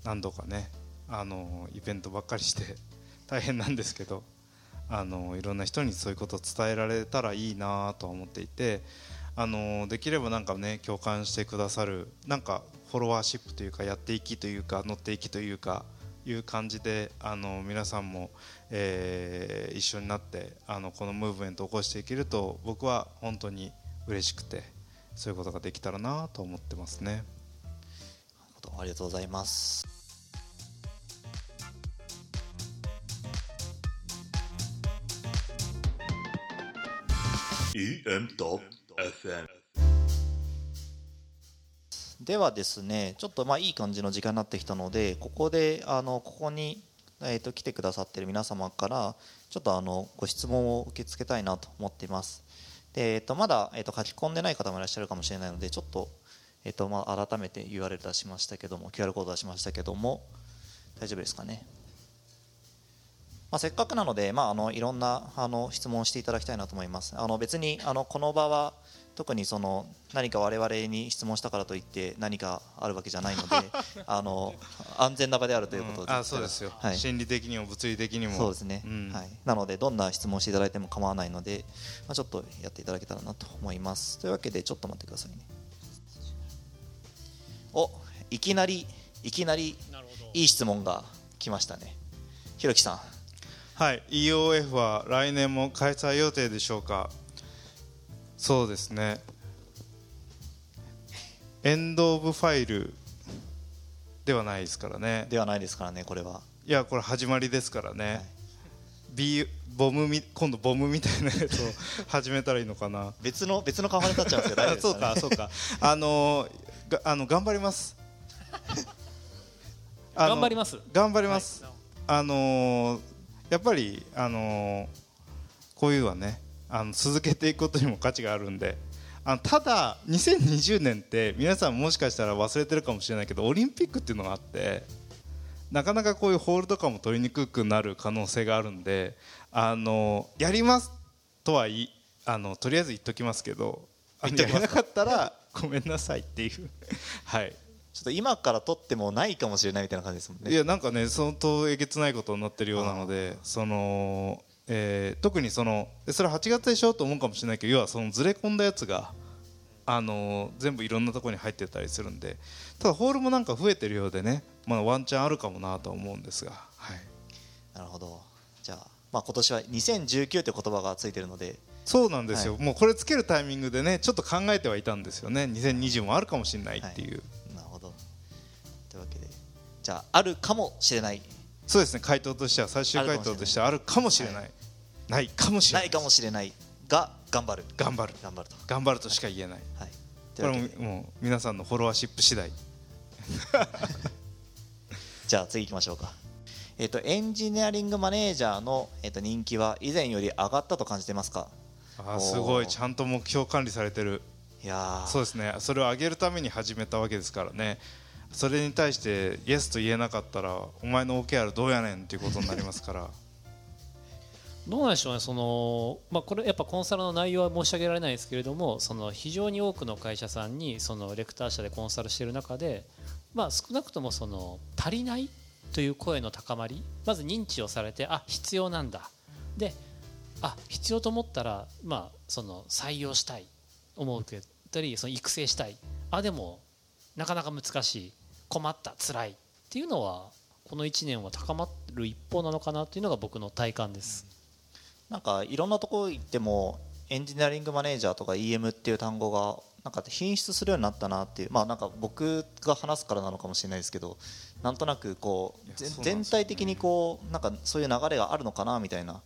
B: 何度かねあのイベントばっかりして <laughs> 大変なんですけどあのいろんな人にそういうことを伝えられたらいいなとは思っていてあのできればなんかね共感してくださるなんかフォロワーシップというかやっていきというか乗っていきというかいう感じであの皆さんも、えー、一緒になってあのこのムーブメントを起こしていけると僕は本当に嬉しくてそういうことができたらなと思ってますね。
A: ありがとうございます。EM.FM ではですねちょっとまあいい感じの時間になってきたのでここであのここに、えー、と来てくださってる皆様からちょっとあのご質問を受け付けたいなと思っていますで、えー、とまだ、えー、と書き込んでない方もいらっしゃるかもしれないのでちょっと,、えー、とまあ改めて URL 出しましたけども QR コード出しましたけども大丈夫ですかねまあ、せっかくなので、まあ、あのいろんなあの質問をしていただきたいなと思います。あの別にあのこの場は特にその何か我々に質問したからといって何かあるわけじゃないので <laughs> あの安全な場であるということで、
B: うん、あそうですよ、はい、心理的にも物理的にも。
A: そうですね、うん、はい、なのでどんな質問していただいても構わないので、まあ、ちょっとやっていただけたらなと思います。というわけでちょっと待ってくださいね。おいきなりいきなりいい質問が来ましたね。ひろきさん。
B: はい。EOF は来年も開催予定でしょうか？そうですね。エンド・オブ・ファイルではないですからね。
A: ではないですからねこれは。
B: いやこれ始まりですからね、はい、B ボムみ今度ボムみたいなやつを <laughs> 始めたらいいのかな。
A: 別の別のカンファになっちゃうんですけど、
B: ね、そうかそうか。あのがあの頑張ります。
C: 頑張ります。
B: 頑張ります、はい、あのー、やっぱりあのー、こういうはねあの続けていくことにも価値があるんで。あのただ2020年って皆さんもしかしたら忘れてるかもしれないけどオリンピックっていうのがあってなかなかこういうホールとかも取りにくくなる可能性があるんであのやりますとはいあのとりあえず言っときますけどやれなかったらごめんなさいっていうはい
A: ちょっと今から取ってもないか？もしれないみたいな感じですもんね
B: いやなんかね相当えげつないことになってるよう。なのでそのえー、特にそのそれ8月でしょ？と思うかもしれないけど要はそのずれ込んだやつが、あのー、全部いろんなところに入ってたりするんでただホールもなんか増えてるようでね、まあ、ワンチャンあるかもなと思うんですが、はい、
A: なるほど。じゃあ、まあ、今年は2019って言葉がついてるので
B: そうなんですよ、はい、もうこれつけるタイミングでねちょっと考えてはいたんですよね。2020もあるかもしれないっていう、は
A: い、なるほど。というわけでじゃああるかもしれない
B: そうですね回答としては最終回答としてはあるかもしれない、はい、ないかもしれない。
A: ないかもしれない。が頑張る。
B: 頑張る。
A: 頑張ると。
B: 頑張るとしか言えない、はい、これももう皆さんのフォロワーシップ次第。<laughs>
A: じゃあ次行きましょうか。えっ、ー、とエンジニアリングマネージャーの、えー、と人気は以前より上がったと感じてますか？
B: あすごい。ちゃんと目標管理されてる。
A: いや
B: そうですね。それを上げるために始めたわけですからねそれに対してイエスと言えなかったらお前の OKR どうやねんっていうことになりますから。<laughs>
C: どうなんでしょうねその、まあ、これやっぱコンサルの内容は申し上げられないですけれどもその非常に多くの会社さんにそのレクター社でコンサルしている中で、まあ、少なくともその足りないという声の高まりまず認知をされてあ必要なんだ。であ必要と思ったら、まあ、その採用したい思うけどりその育成したい。あでもなかなか難しい。困った辛いっていうのはこの1年は高まる一方なのかなというのが僕の体感です。
A: なんかいろんなところ行ってもエンジニアリングマネージャーとか EM っていう単語がなんか品質するようになったなっていうまあなんか僕が話すからなのかもしれないですけどなんとなくこう全体的にこうなんかそういう流れがあるのかなみたいな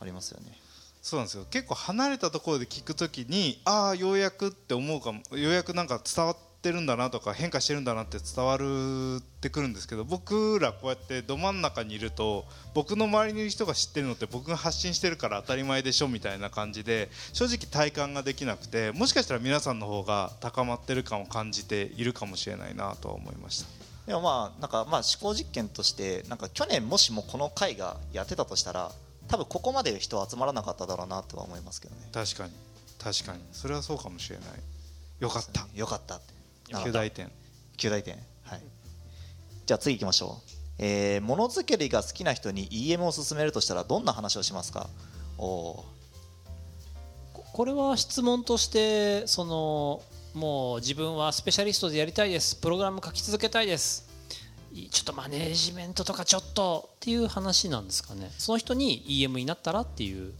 A: ありますよね。
B: そうなんですよ結構離れたところで聞くときにああようやくって思うかもようやくなんか伝わってるんだなとか変化してるんだなって伝わるってくるんですけど僕らこうやってど真ん中にいると僕の周りにいる人が知ってるのって僕が発信してるから当たり前でしょみたいな感じで正直体感ができなくてもしかしたら皆さんの方が高まってる感を感じているかもしれないなとは思いました。
A: でもまあなんかまあ思考実験としてなんか去年もしもこの会がやってたとしたら多分ここまで人集まらなかっただろうなとは思いますけどね。
B: 確かに。確かに。それはそうかもしれない。よかった。
A: よかった
B: 9大点
A: 9大点はい。じゃあ次行きましょう。えー、ものづくりが好きな人に EM を勧めるとしたらどんな話をしますか？お
C: これは質問としてそのもう自分はスペシャリストでやりたいです。プログラム書き続けたいです。ちょっとマネージメントとかちょっとっていう話なんですかね。その人に EM になったらっていう。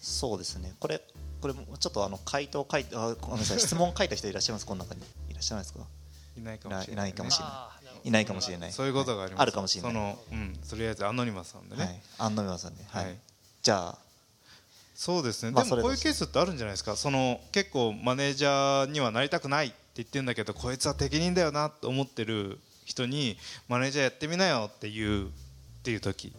A: そうですね。これこれちょっとあの回答書いてあごめんなさい。質問書いた人いらっしゃいます？この中に。いらっしゃいますか？
B: いないかもしれない、
A: いないかもしれない。いないかもしれない。
B: そういうことがあります、
A: あるかもしれない。
B: そのうん。とりあえずアノニマスさんでね、はい、
A: アノニマスさんで、はい、じゃあ
B: そうですね、まあ、でも。こういうケースってあるんじゃないですか？その結構マネージャーにはなりたくないって言ってるんだけどこいつは適任だよなと思ってる人にマネージャーやってみなよっていうっていう時。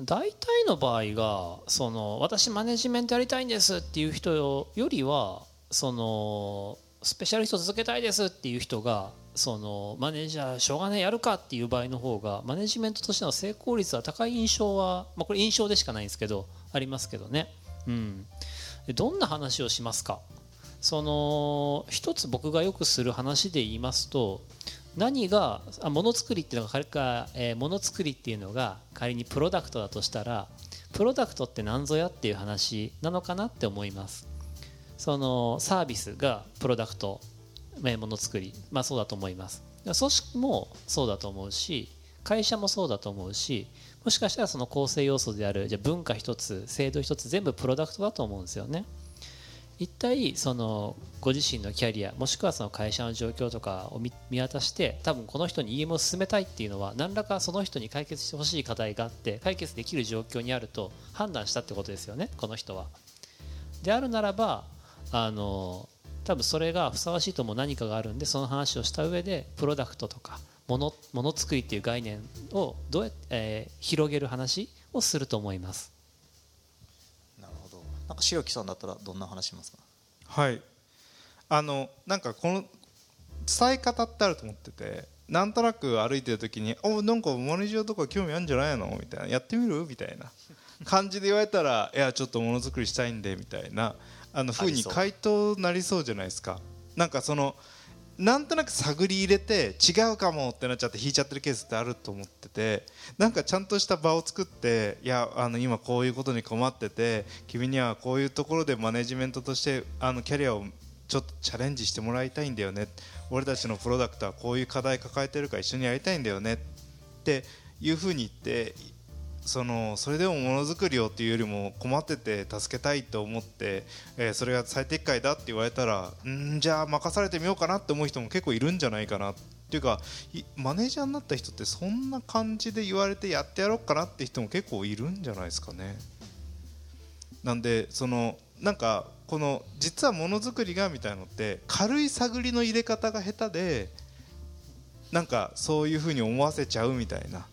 C: 大体の場合がその私マネジメントやりたいんですっていう人よりはそのスペシャリスト続けたいですっていう人がそのマネージャーしょうがねえやるかっていう場合の方がマネジメントとしての成功率は高い印象は、まあ、これ印象でしかないんですけどありますけどね。うん。どんな話をしますか？その一つ僕がよくする話で言いますと何がものづくりっていうのが仮か、え、ものづくりっていうのが仮にプロダクトだとしたらプロダクトって何ぞやっていう話なのかなって思います。そのサービスがプロダクトものづくり。まあそうだと思います。組織もそうだと思うし会社もそうだと思うしもしかしたらその構成要素であるじゃ文化一つ制度一つ全部プロダクトだと思うんですよね。一体そのご自身のキャリアもしくはその会社の状況とかを見渡して多分この人に EM を進めたいっていうのは何らかその人に解決してほしい課題があって解決できる状況にあると判断したってことですよねこの人は。であるならばあの多分それがふさわしいと思う何かがあるんでその話をした上でプロダクトとかものものづくりっていう概念をどうやって、えー、広げる話をすると思います。
A: なんか白木さんだったらどんな話しますか？
B: はいあのなんかこの伝え方ってあると思っててなんとなく歩いてる時に「おなんかマネージャーとか興味あるんじゃないの?」みたいな「やってみる?」みたいな感じで言われたら「いやちょっとものづくりしたいんで」みたいなあの風に回答なりそうじゃないですか。なんかそのなんとなく探り入れて違うかもってなっちゃって引いちゃってるケースってあると思っててなんかちゃんとした場を作っていやあの今こういうことに困ってて君にはこういうところでマネジメントとしてあのキャリアをちょっとチャレンジしてもらいたいんだよね。俺たちのプロダクトはこういう課題抱えてるから一緒にやりたいんだよね。っていうふうに言ってそのそれでもものづくりをっていうよりも困ってて助けたいと思って、えー、それが最適解だって言われたらんじゃあ任されてみようかなって思う人も結構いるんじゃないかなっていうかマネージャーになった人ってそんな感じで言われてやってやろうかなって人も結構いるんじゃないですかね。なんでそのなんかこの実はものづくりがみたいなのって軽い探りの入れ方が下手でなんかそういうふうに思わせちゃうみたいな。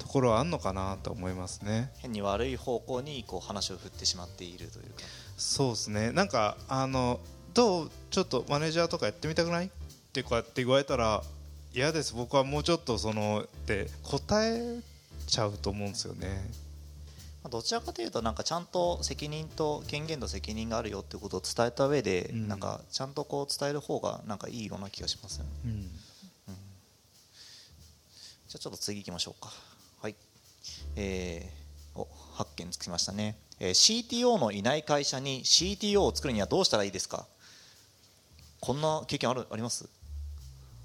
B: ところはあるのかなと思いますね。
A: 変に悪い方向にこう話を振ってしまっているというか。
B: そうですね。なんかあのどうちょっとマネージャーとかやってみたくないってこうやって言われたら嫌です。僕はもうちょっとそのって答えちゃうと思うんですよね。
A: どちらかというとなんかちゃんと責任と権限と責任があるよっていうことを伝えた上で、うん、なんかちゃんとこう伝える方がなんかいいような気がしますよね、うん。うん、じゃあちょっと次行きましょうかえー、お発見つきましたね、えー、CTO のいない会社に CTO を作るにはどうしたらいいですか？こんな経験あるあります？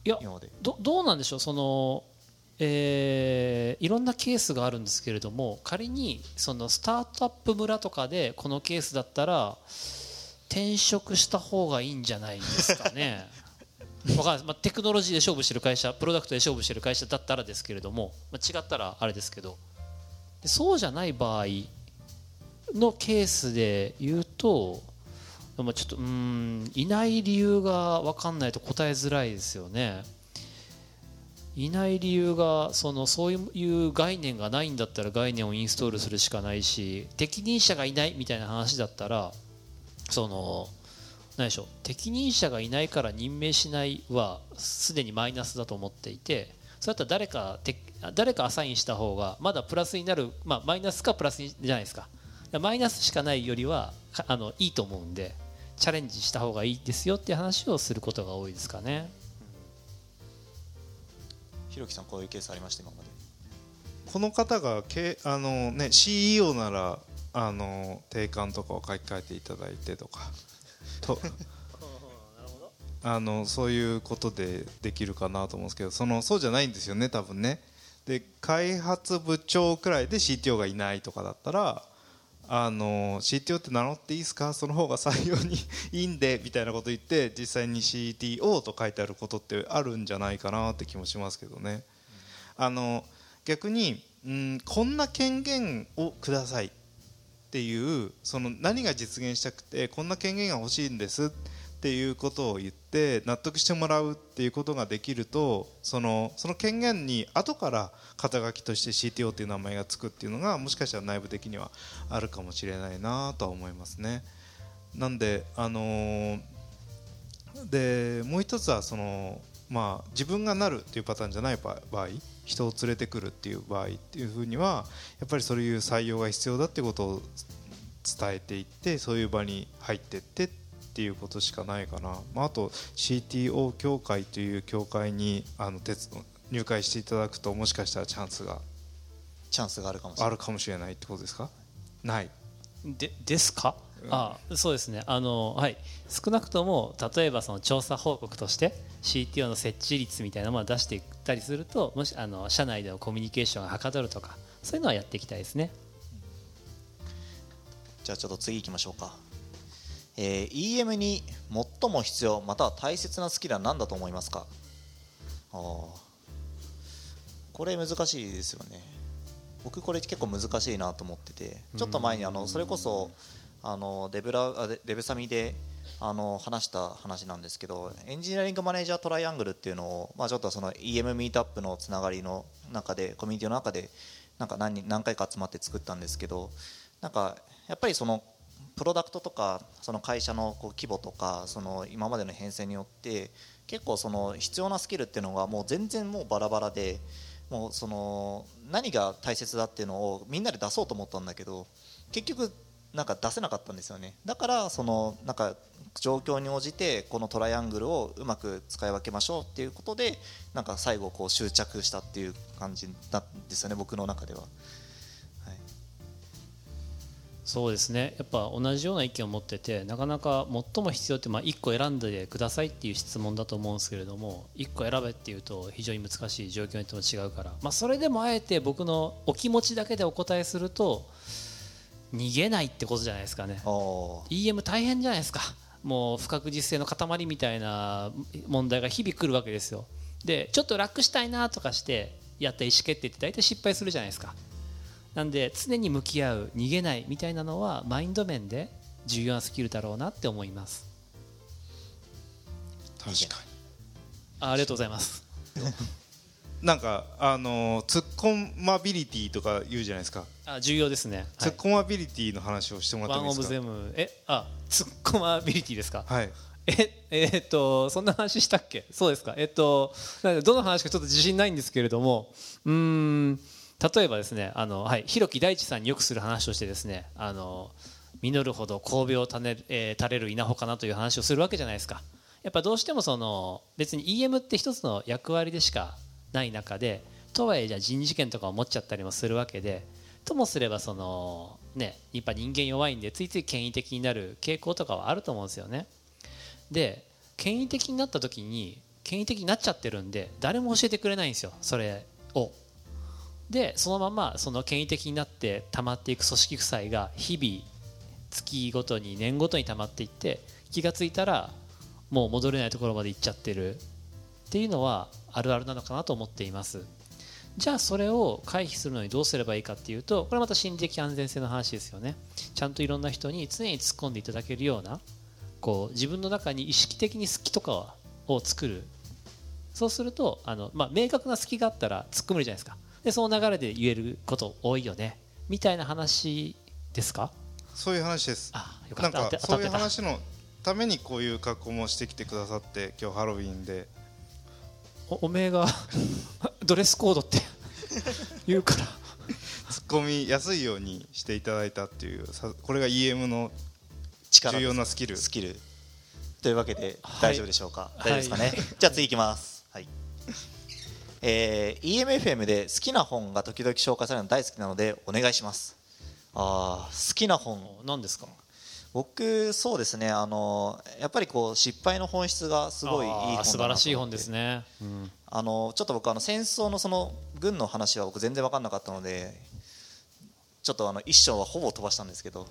C: いやどどうなんでしょう？そのえー、いろんなケースがあるんですけれども仮にそのスタートアップ村とかでこのケースだったら転職した方がいいんじゃないですかね <laughs> わかんない、まあ、テクノロジーで勝負してる会社プロダクトで勝負してる会社だったらですけれども、まあ、違ったらあれですけどそうじゃない場合のケースで言うと、まあ、ちょっとうんいない理由が分かんないと答えづらいですよね。いない理由がそのそういう概念がないんだったら概念をインストールするしかないし適任者がいないみたいな話だったらその何でしょう適任者がいないから任命しないはすでにマイナスだと思っていてそうやったら誰か誰かアサインした方がまだプラスになる、まあ、マイナスかプラスじゃないですか。マイナスしかないよりはあのいいと思うんでチャレンジした方がいいですよっていう話をすることが多いですかね。
A: ひろきさんこういうケースありました今まで。
B: この方がけあの、ね、CEO ならあの定款とかを書き換えていただいてとかと <laughs> あのそういうことでできるかなと思うんですけどそのそうじゃないんですよね多分ね。で開発部長くらいで CTO がいないとかだったらあの CTO って名乗っていいですか？その方が採用に <laughs> いいんでみたいなこと言って実際に CTO と書いてあることってあるんじゃないかなって気もしますけどね、あの逆にんこんな権限をくださいっていうその何が実現したくてこんな権限が欲しいんですっていうことを言って納得してもらうっていうことができるとそのその権限に後から肩書きとして CTO っていう名前がつくっていうのがもしかしたら内部的にはあるかもしれないなとは思いますね。なんであのー、でもう一つはそのまあ、自分がなるっていうパターンじゃない場合人を連れてくるっていう場合っていうふうにはやっぱりそういう採用が必要だっていうことを伝えていってそういう場に入ってってっていうことしかないかな、まあ、あと CTO 協会という協会にあの入会していただくともしかしたらチャンスが
A: チャンスがあるかもしれない。
B: あるかもしれないってことですか？ない。
C: でですか、うん、あそうですね。あの、はい、少なくとも例えばその調査報告として CTO の設置率みたいなものを出していったりするともしあの社内でのコミュニケーションがはかどるとかそういうのはやっていきたいですね。
A: じゃあちょっと次行きましょうか、えー、EM に最も必要または大切なスキルは何だと思いますか？あこれ難しいですよね。僕これ結構難しいなと思っててちょっと前にあのそれこそあのデブラデブサミであの話した話なんですけどエンジニアリングマネージャートライアングルっていうのを、まあ、ちょっとその EM ミートアップのつながりの中でコミュニティの中でなんか何何回か集まって作ったんですけどなんかやっぱりそのプロダクトとかその会社のこう規模とかその今までの変遷によって結構その必要なスキルっていうのがもう全然もうバラバラでもうその何が大切だっていうのをみんなで出そうと思ったんだけど結局なんか出せなかったんですよね。だからそのなんか状況に応じてこのトライアングルをうまく使い分けましょうっていうことでなんか最後こう執着したっていう感じなんですよね僕の中では。はい。
C: そうですね。やっぱ同じような意見を持っててなかなか最も必要ってまあ1個選んでくださいっていう質問だと思うんですけれども1個選べっていうと非常に難しい状況によっても違うから、まあ、それでもあえて僕のお気持ちだけでお答えすると逃げないってことじゃないですかね。EM 大変じゃないですか。もう不確実性の塊みたいな問題が日々来るわけですよ。でちょっと楽したいなとかしてやった意思決定って大体失敗するじゃないですか。なんで常に向き合う逃げないみたいなのはマインド面で重要なスキルだろうなって思います。
B: 確かに。
C: あありがとうございます <laughs>
B: なんかあのツッコマビリティとか言うじゃないですか。
C: あ重要ですね、
B: ツッコマビリティの話をしてもらってもいいですか？
C: ワンオブゼム。えあツッコマビリティですか？
B: はい。
C: ええー、っとそんな話したっけ？そうですか。えっとどの話かちょっと自信ないんですけれどもうん例えばですねあの、はい、広木大地さんによくする話としてですねあの実るほど神戸を種、えー、垂れる稲穂かなという話をするわけじゃないですか。やっぱどうしてもその別に EM って一つの役割でしかない中でとはいえじゃあ人事権とかを持っちゃったりもするわけでともすればそのねやっぱ人間弱いんでついつい権威的になる傾向とかはあると思うんですよね。で権威的になった時に権威的になっちゃってるんで誰も教えてくれないんですよそれを。でそのままその権威的になって溜まっていく組織負債が日々月ごとに年ごとに溜まっていって気が付いたらもう戻れないところまで行っちゃってる。っていうのはあるあるなのかなと思っています。じゃあそれを回避するのにどうすればいいかっていうとこれまた心理的安全性の話ですよね。ちゃんといろんな人に常に突っ込んでいただけるようなこう自分の中に意識的に好きとかを作る。そうするとあの、まあ、明確な好きがあったら突っ込めるじゃないですか。でその流れで言えること多いよね。みたいな話ですか？
B: そういう話です。
C: あよかった。
B: そういう話のためにこういう格好もしてきてくださって今日ハロウィンで
C: おおめえが <laughs> ドレスコードって <laughs> 言うから。
B: 突っ込みやすいようにしていただいたっていうこれが EM の重要なスキル。
A: スキル。というわけで大丈夫でしょうか、はい、大丈夫ですかね、はい、じゃあ次いきます。はい。えー、EMFM で好きな本が時々紹介されるの大好きなのでお願いします。あ好きな本。
C: 何ですか？
A: 僕そうですねあのやっぱりこう失敗の本質がすごいいい本
C: 素晴らしい本ですね、
A: うん、あのちょっと僕あの戦争のその軍の話は僕全然分かんなかったのでちょっとあの1章はほぼ飛ばしたんですけど。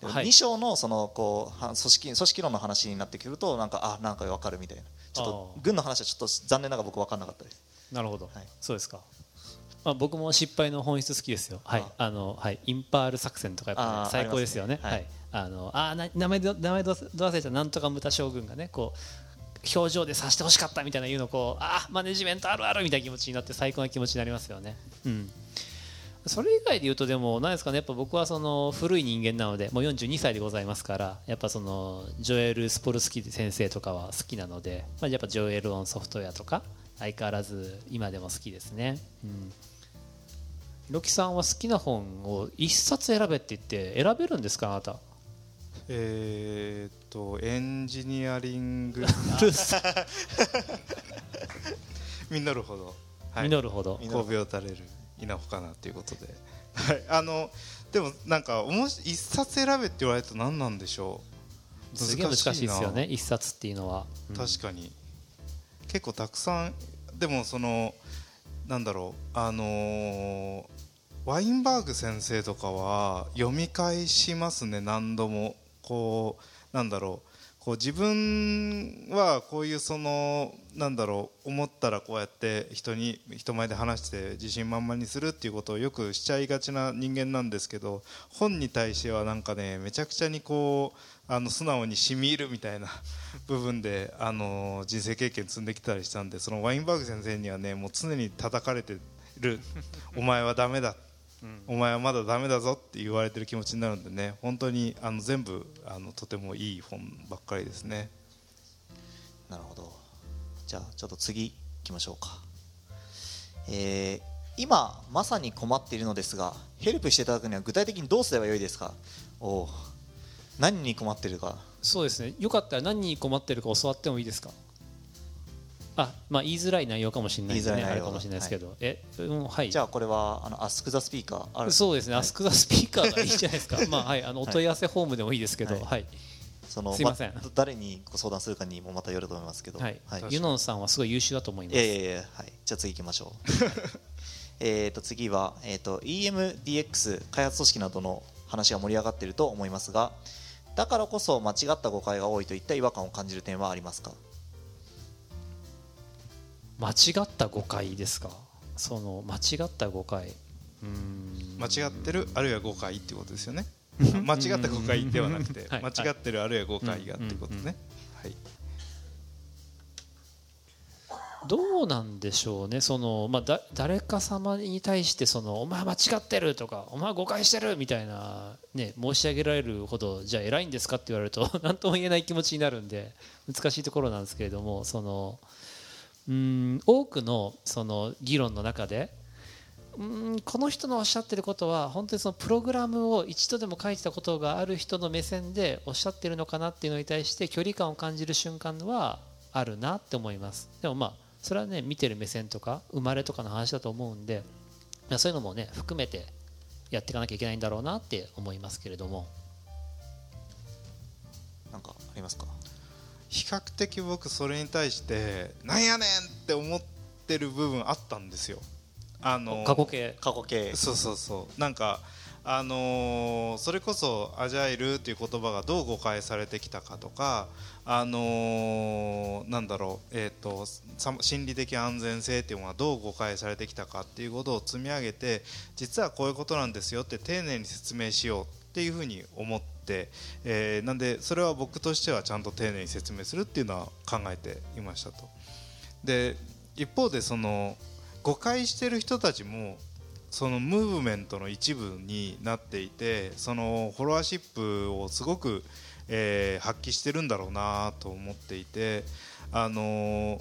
A: はい、2章のそのこう組織組織論の話になってくるとなんかあなんか分かるみたいな。ちょっと軍の話はちょっと残念ながら僕分かんなかったです。
C: なるほど、はい、そうですかまあ、僕も失敗の本質好きですよ、はい。あのはい、インパール作戦とかやっぱ、ね、最高ですよね、はい、あのあな名前ど名前ど忘れた？なんとかムタ将軍がねこう表情でさしてほしかったみたいな言うのこうあマネジメントあるあるみたいな気持ちになって最高な気持ちになりますよね。うん。それ以外で言うとでも何ですかねやっぱ僕はその古い人間なのでもう42歳でございますからやっぱそのジョエル・スポルスキー先生とかは好きなので、まあ、やっぱジョエル・オンソフトウェアとか相変わらず今でも好きですね、うん、ひろきさんは好きな本を一冊選べって言って選べるんですかあなた？
B: えー、っとエンジニアリング。<laughs> 実るほど、
C: はい、実るほど。
B: 神戸を垂れる稲穂かなということで、はい、あのでもなんかもし一冊選べって言われると何なんでしょ
C: う？すげえ難しいですよね一冊っていうのは、
B: うん、確かに結構たくさんでもそのなんだろうあのー、ワインバーグ先生とかは読み返しますね何度も。こうなんだろうこう自分はこういうそのなんだろう思ったらこうやって人に人前で話して自信満々にするっていうことをよくしちゃいがちな人間なんですけど本に対してはなんかねめちゃくちゃにこうあの素直にしみ入るみたいな <laughs> 部分であの人生経験積んできたりしたんでそのワインバーグ先生にはねもう常に叩かれてるお前はダメだお前はまだだめだぞって言われてる気持ちになるんでね本当にあの全部あのとてもいい本ばっかりですね。
A: なるほど。じゃあちょっと次いきましょうか。えー、今まさに困っているのですがヘルプしていただくには具体的にどうすればよいですか？お何に困ってるか。
C: そうですね。よかったら何に困ってるか教わってもいいですか？あまあ言いづらい内容かもしれないですねあるかもしれないですけど、はい、え、うん、はい。
A: じゃあこれはあのアスクザスピーカーある
C: そうですね、はい、アスクザスピーカーがいいじゃないですか。<laughs> まあはい。あのお問い合わせフォームでもいいですけど。はい、
A: そのすいません、ま、誰にご相談するかにもまたよると思いますけど、
C: はい。はい、ユノンさんはすごい優秀だと思います。
A: いやいやはい、じゃあ次行きましょう。<laughs> えっと次はえっ、ー、と EMDX 開発組織などの話が盛り上がっていると思いますが、だからこそ間違った誤解が多いといった違和感を感じる点はありますか？
C: 間違った誤解ですか？その間違った誤解。
B: 間違ってるあるいは誤解っていうことですよね。間違った誤解ではなくて間違ってるあるいは誤解がっていうことねはい
C: どうなんでしょうね。その、まあ、だ誰か様に対してそのお前間違ってるとかお前誤解してるみたいな、ね、申し上げられるほどじゃあ偉いんですかって言われると <laughs> 何とも言えない気持ちになるんで難しいところなんですけれどもそのうん多くのその議論の中でうんこの人のおっしゃってることは本当にそのプログラムを一度でも書いてたことがある人の目線でおっしゃってるのかなっていうのに対して距離感を感じる瞬間はあるなって思います。でもまあそれはね見てる目線とか生まれとかの話だと思うんでそういうのもね含めてやっていかなきゃいけないんだろうなって思いますけれども。
A: 何かありますか？
B: 比較的僕それに対してなんやねんって思ってる部分あったんですよ。
C: あの過去形。
A: 過去形。
B: そうそうそう。なんかあのー、それこそアジャイルっていう言葉がどう誤解されてきたかとかあのー、なんだろうえ、ー、と心理的安全性っていうのはどう誤解されてきたかっていうことを積み上げて実はこういうことなんですよって丁寧に説明しようっていうふうに思って、えー、なんでそれは僕としてはちゃんと丁寧に説明するっていうのは考えていましたと。で一方でその誤解してる人たちもそのムーブメントの一部になっていてそのフォロワーシップをすごく、えー、発揮してるんだろうなと思っていてあのー、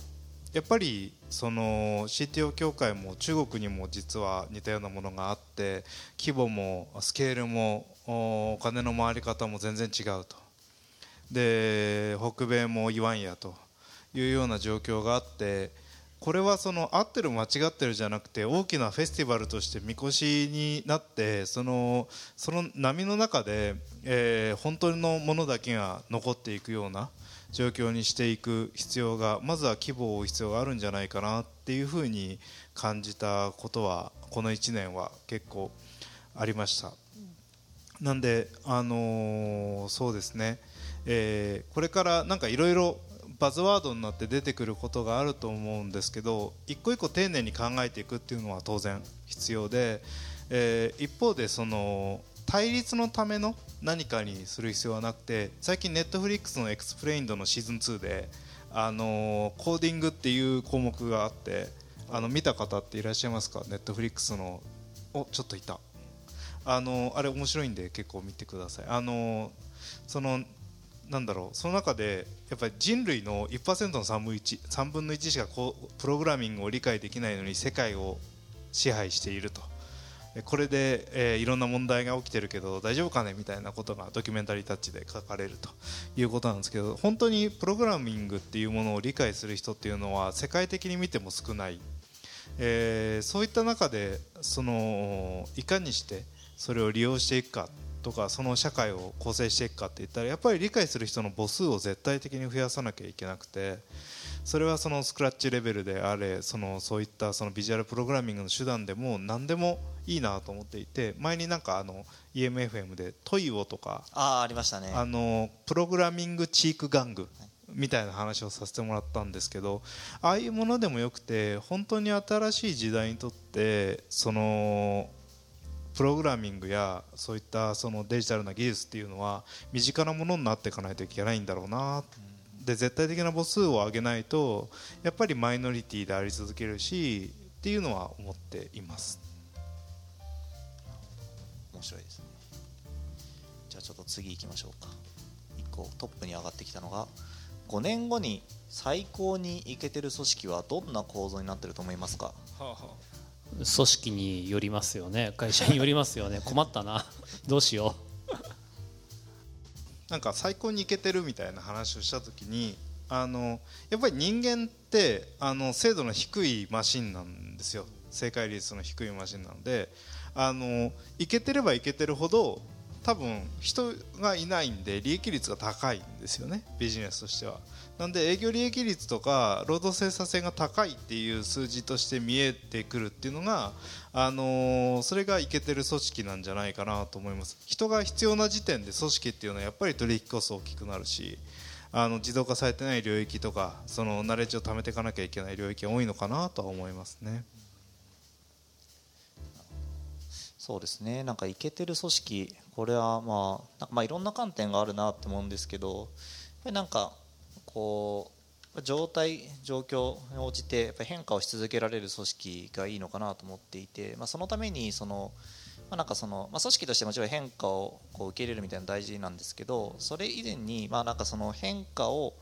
B: やっぱりその CTO 協会も中国にも実は似たようなものがあって規模もスケールもお金の回り方も全然違うと。で北米も言わんやというような状況があってこれはその合ってる間違ってるじゃなくて大きなフェスティバルとしてみこしになってそのその波の中で、えー、本当のものだけが残っていくような状況にしていく必要がまずは規模を追う必要があるんじゃないかなっていうふうに感じたことはこの1年は結構ありました。なんで、あの、そうですね、えー、これからなんかいろいろバズワードになって出てくることがあると思うんですけど一個一個丁寧に考えていくっていうのは当然必要で、えー、一方でその対立のための何かにする必要はなくて最近 Netflix の Explained のシーズン2で、あのー、コーディングっていう項目があってあの見た方っていらっしゃいますか？ネットフリックスの。おちょっといた。あのあれ面白いんで結構見てください。あのそのなんだろうその中でやっぱり人類の1%の3分 ,1 3分の1しかこうプログラミングを理解できないのに世界を支配していると、これで、えー、いろんな問題が起きてるけど大丈夫かね？みたいなことがドキュメンタリータッチで書かれると。いうことなんですけど本当にプログラミングっていうものを理解する人っていうのは世界的に見ても少ない、えー、そういった中でそのいかにしてそれを利用していくか。とかその社会を構成していくかって言ったらやっぱり理解する人の母数を絶対的に増やさなきゃいけなくてそれはそのスクラッチレベルであれそのそういったそのビジュアルプログラミングの手段でも何でもいいなと思っていて前になんかあの EMFM でトイオとか
A: あありましたね。
B: あのプログラミングチーク玩具みたいな話をさせてもらったんですけどああいうものでもよくて本当に新しい時代にとってそのプログラミングやそういったそのデジタルな技術っていうのは身近なものになっていかないといけないんだろうな。で絶対的な母数を上げないとやっぱりマイノリティであり続けるしっていうのは思っています。
A: 面白いですね。じゃあちょっと次行きましょうか。1個トップに上がってきたのが5年後に最高にいけてる組織はどんな構造になってると思いますか、はあはあ
C: 組織によりますよね。<laughs> 会社によりますよね。困ったな。<laughs> どうしよう。<laughs>
B: なんか最高にいけてるみたいな話をした時にあのやっぱり人間ってあの精度の低いマシンなんですよ。正解率の低いマシンなので。あのいけてればいけてるほど多分人がいないんで利益率が高いんですよね。ビジネスとしては。なんで営業利益率とか労働生産性が高いっていう数字として見えてくるっていうのが、あのー、それがいけてる組織なんじゃないかなと思います人が必要な時点で組織っていうのはやっぱり取引コスト大きくなるしあの自動化されてない領域とかそのナレッジを貯めていかなきゃいけない領域が多いのかなとは思いますね。
A: そうですねなんかいけてる組織これはまあまあいろんな観点があるなと思うんですけどやっぱりなんかこう状態状況に応じてやっぱ変化をし続けられる組織がいいのかなと思っていて、まあ、そのためにその、まあ、なんかその、まあ、組織としてもちろん変化をこう受け入れるみたいなの大事なんですけどそれ以前にまあなんかその変化を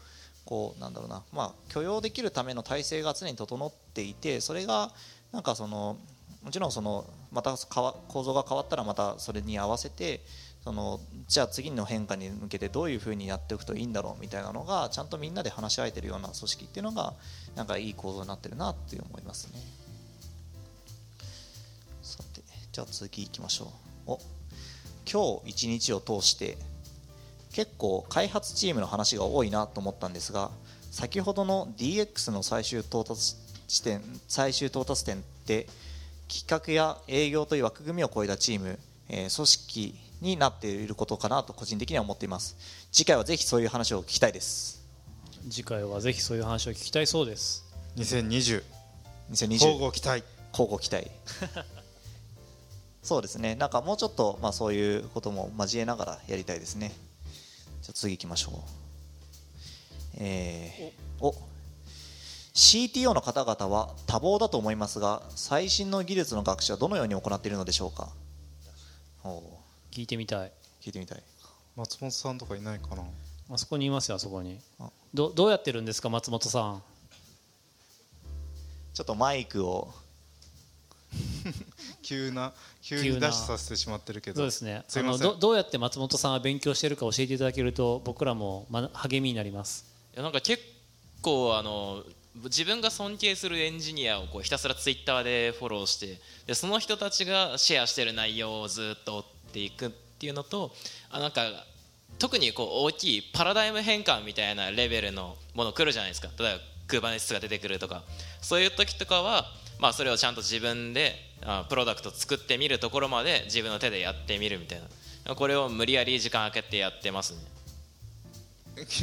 A: こうなんだろうな、まあ、許容できるための体制が常に整っていてそれがなんかそのもちろんそのまた構造が変わったらまたそれに合わせてそのじゃあ次の変化に向けてどういうふうにやっていくといいんだろうみたいなのがちゃんとみんなで話し合えてるような組織っていうのがなんかいい構造になってるなって思いますね。さてじゃあ次いきましょう。お今日一日を通して結構開発チームの話が多いなと思ったんですが先ほどの DX の最終到達地点最終到達点って企画や営業という枠組みを超えたチーム、えー、組織になっていることかなと個人的には思っています。次回はぜひそういう話を聞きたいです。
C: 次回はぜひそういう話を聞きたいそうです。
B: 2020
A: 2020
B: 交互期待。
A: 交互期待。<laughs> そうですね。なんかもうちょっとまあそういうことも交えながらやりたいですね。じゃあ次行きましょう。えー、お。CTO の方々は多忙だと思いますが最新の技術の学習はどのように行っているのでしょうか？
C: 聞いてみたい。
A: 聞いてみたい。
B: 松本さんとかいないかな？
C: あそこにいますよあそこに。どどうやってるんですか松本さん？
A: ちょっとマイクを。<laughs>
B: 急な急にダッシュさせてしまってるけど。
C: そうですね。あのどどうやって松本さんは勉強してるか教えていただけると僕らも、ま、励みになります。
D: いやなんか結構あの自分が尊敬するエンジニアをこうひたすらツイッターでフォローしてでその人たちがシェアしてる内容をずっと追っていくっていうのとあなんか特にこう大きいパラダイム変換みたいなレベルのもの来るじゃないですか。例えば Kubernetes が出てくるとか。そういう時とかは、まあ、それをちゃんと自分であプロダクト作ってみるところまで自分の手でやってみるみたいな。これを無理やり時間空けてやってますね。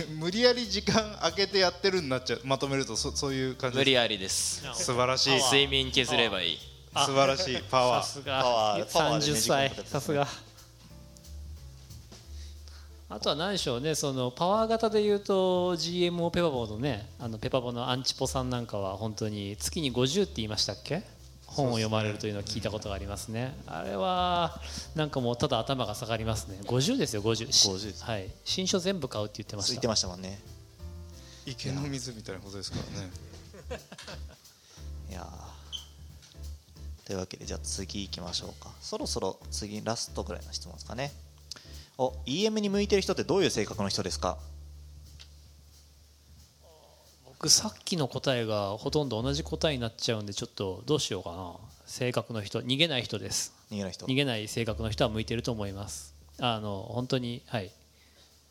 D: <laughs>
B: 無理やり時間空けてやってるんなっちゃう。まとめるとそそういう感じ
D: 無理やりです。
B: 素晴らしい。
D: 睡眠削ればいい
B: 素晴らしいパワー。
C: さすが。30歳。さすが。あとは何でしょうねそのパワー型でいうと GMO ペパボのねあのペパボのアンチポさんなんかは本当に月に50って言いましたっけ？本を読まれるというのを聞いたことがありますね。あれはなんかもうただ頭が下がりますね。50ですよ 50, 50はい。新書全部買うって言ってました。
A: 言ってましたもんね。
B: 池の水みたいなことですからね。
A: いやとというわけでじゃあ次行きましょうか。そろそろ次ラストぐらいの質問ですかね。お EM に向いてる人ってどういう性格の人ですか？
C: 僕さっきの答えがほとんど同じ答えになっちゃうんでちょっとどうしようかな。性格の人。逃げない人です。
A: 逃げない人。
C: 逃げない性格の人は向いてると思います。あの本当にはい。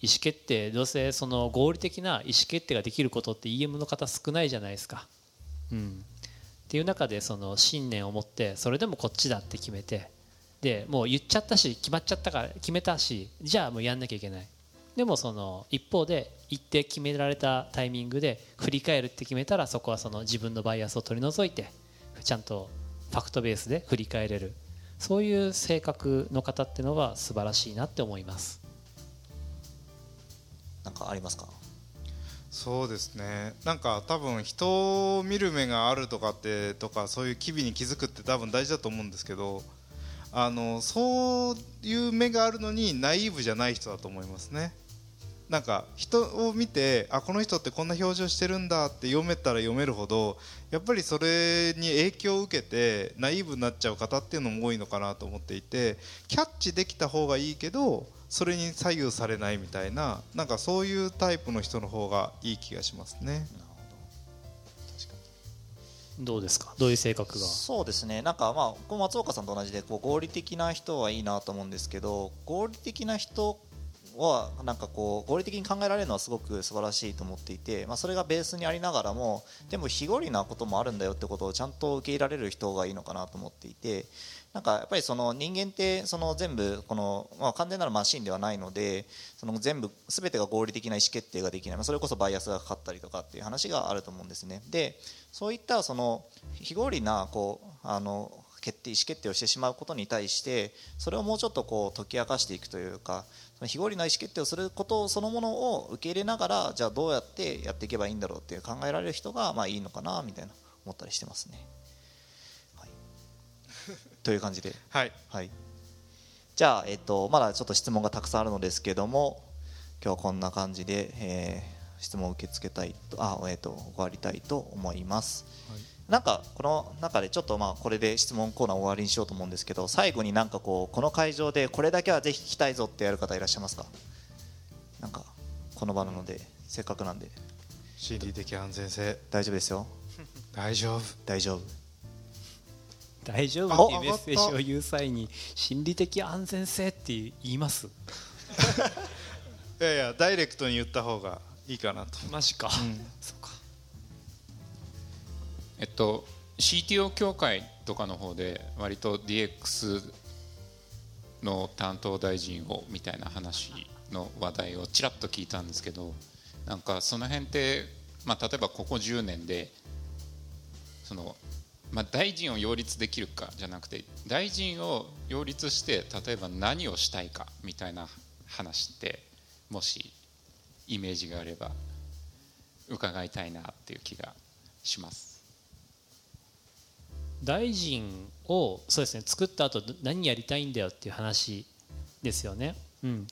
C: 意思決定どうせその合理的な意思決定ができることって EM の方少ないじゃないですか。うんっていう中でその信念を持ってそれでもこっちだって決めてでもう言っちゃったし決まっちゃったから決めたしじゃあもうやんなきゃいけない。でもその一方で一定決められたタイミングで振り返るって決めたらそこはその自分のバイアスを取り除いてちゃんとファクトベースで振り返れる。そういう性格の方っていうのは素晴らしいなって思います。
A: なんかありますか？
B: そうですね。なんか多分人を見る目があるとかってとかそういう機微に気づくって多分大事だと思うんですけどあのそういう目があるのにナイーブじゃない人だと思いますね。なんか人を見てあこの人ってこんな表情してるんだって読めたら読めるほどやっぱりそれに影響を受けてナイーブになっちゃう方っていうのも多いのかなと思っていてキャッチできた方がいいけどそれに左右されないみたいななんかそういうタイプの人の方がいい気がしますね。
C: ど。うですか？どういう性格が？
A: そうですね。なんかまあこう松岡さんと同じでこう合理的な人はいいなと思うんですけど合理的な人はなんかこう合理的に考えられるのはすごく素晴らしいと思っていて、まあ、それがベースにありながらもでも非合理なこともあるんだよってことをちゃんと受け入れられる人がいいのかなと思っていてなんかやっぱりその人間ってその全部この、まあ、完全なるマシンではないのでその全部全てが合理的な意思決定ができない、それこそバイアスがかかったりとかっていう話があると思うんですねでそういったその非合理なこうあの決定意思決定をしてしまうことに対してそれをもうちょっとこう解き明かしていくというかその非合理な意思決定をすることそのものを受け入れながらじゃあどうやってやっていけばいいんだろうっていう考えられる人がまあいいのかなみたいな思ったりしてますね。はい、という感じで、
B: はい、
A: はい、じゃあ、えっと、まだちょっと質問がたくさんあるのですけども今日はこんな感じで、えー、質問を受け付けたいとあ、えっと、終わりたいと思います。はい。なんかこの中でちょっとまあこれで質問コーナー終わりにしようと思うんですけど最後になんかこうこの会場でこれだけはぜひ聞きたいぞってやる方いらっしゃいますか？なんかこの場なのでせっかくなんで。
B: 心理的安全性。
A: 大丈夫ですよ。<laughs>
B: 大丈夫。
A: 大丈夫
C: 大丈夫？っていうメッセージを言う際に心理的安全性って言います？<laughs>
B: いやいやダイレクトに言った方がいいかなと。
C: マジか、うん、そっか。
E: えっと CTO 協会とかの方で割と DX の担当大臣をみたいな話の話題をちらっと聞いたんですけどなんかその辺って、まあ、例えばここ10年でその、まあ、大臣を擁立できるかじゃなくて大臣を擁立して例えば何をしたいかみたいな話ってもしイメージがあれば伺いたいなっていう気がします。
C: 大臣をそうですね作った後何やりたいんだよっていう話ですよね。うん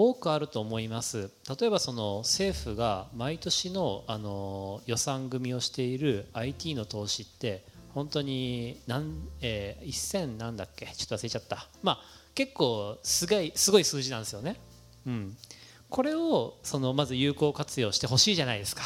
C: 多くあると思います例えばその政府が毎年のあの予算組をしている IT の投資って本当に何、えー、1000なんだっけ？ちょっと忘れちゃった。まあ結構すごいすごい数字なんですよね、うん、これをそのまず有効活用してほしいじゃないですか。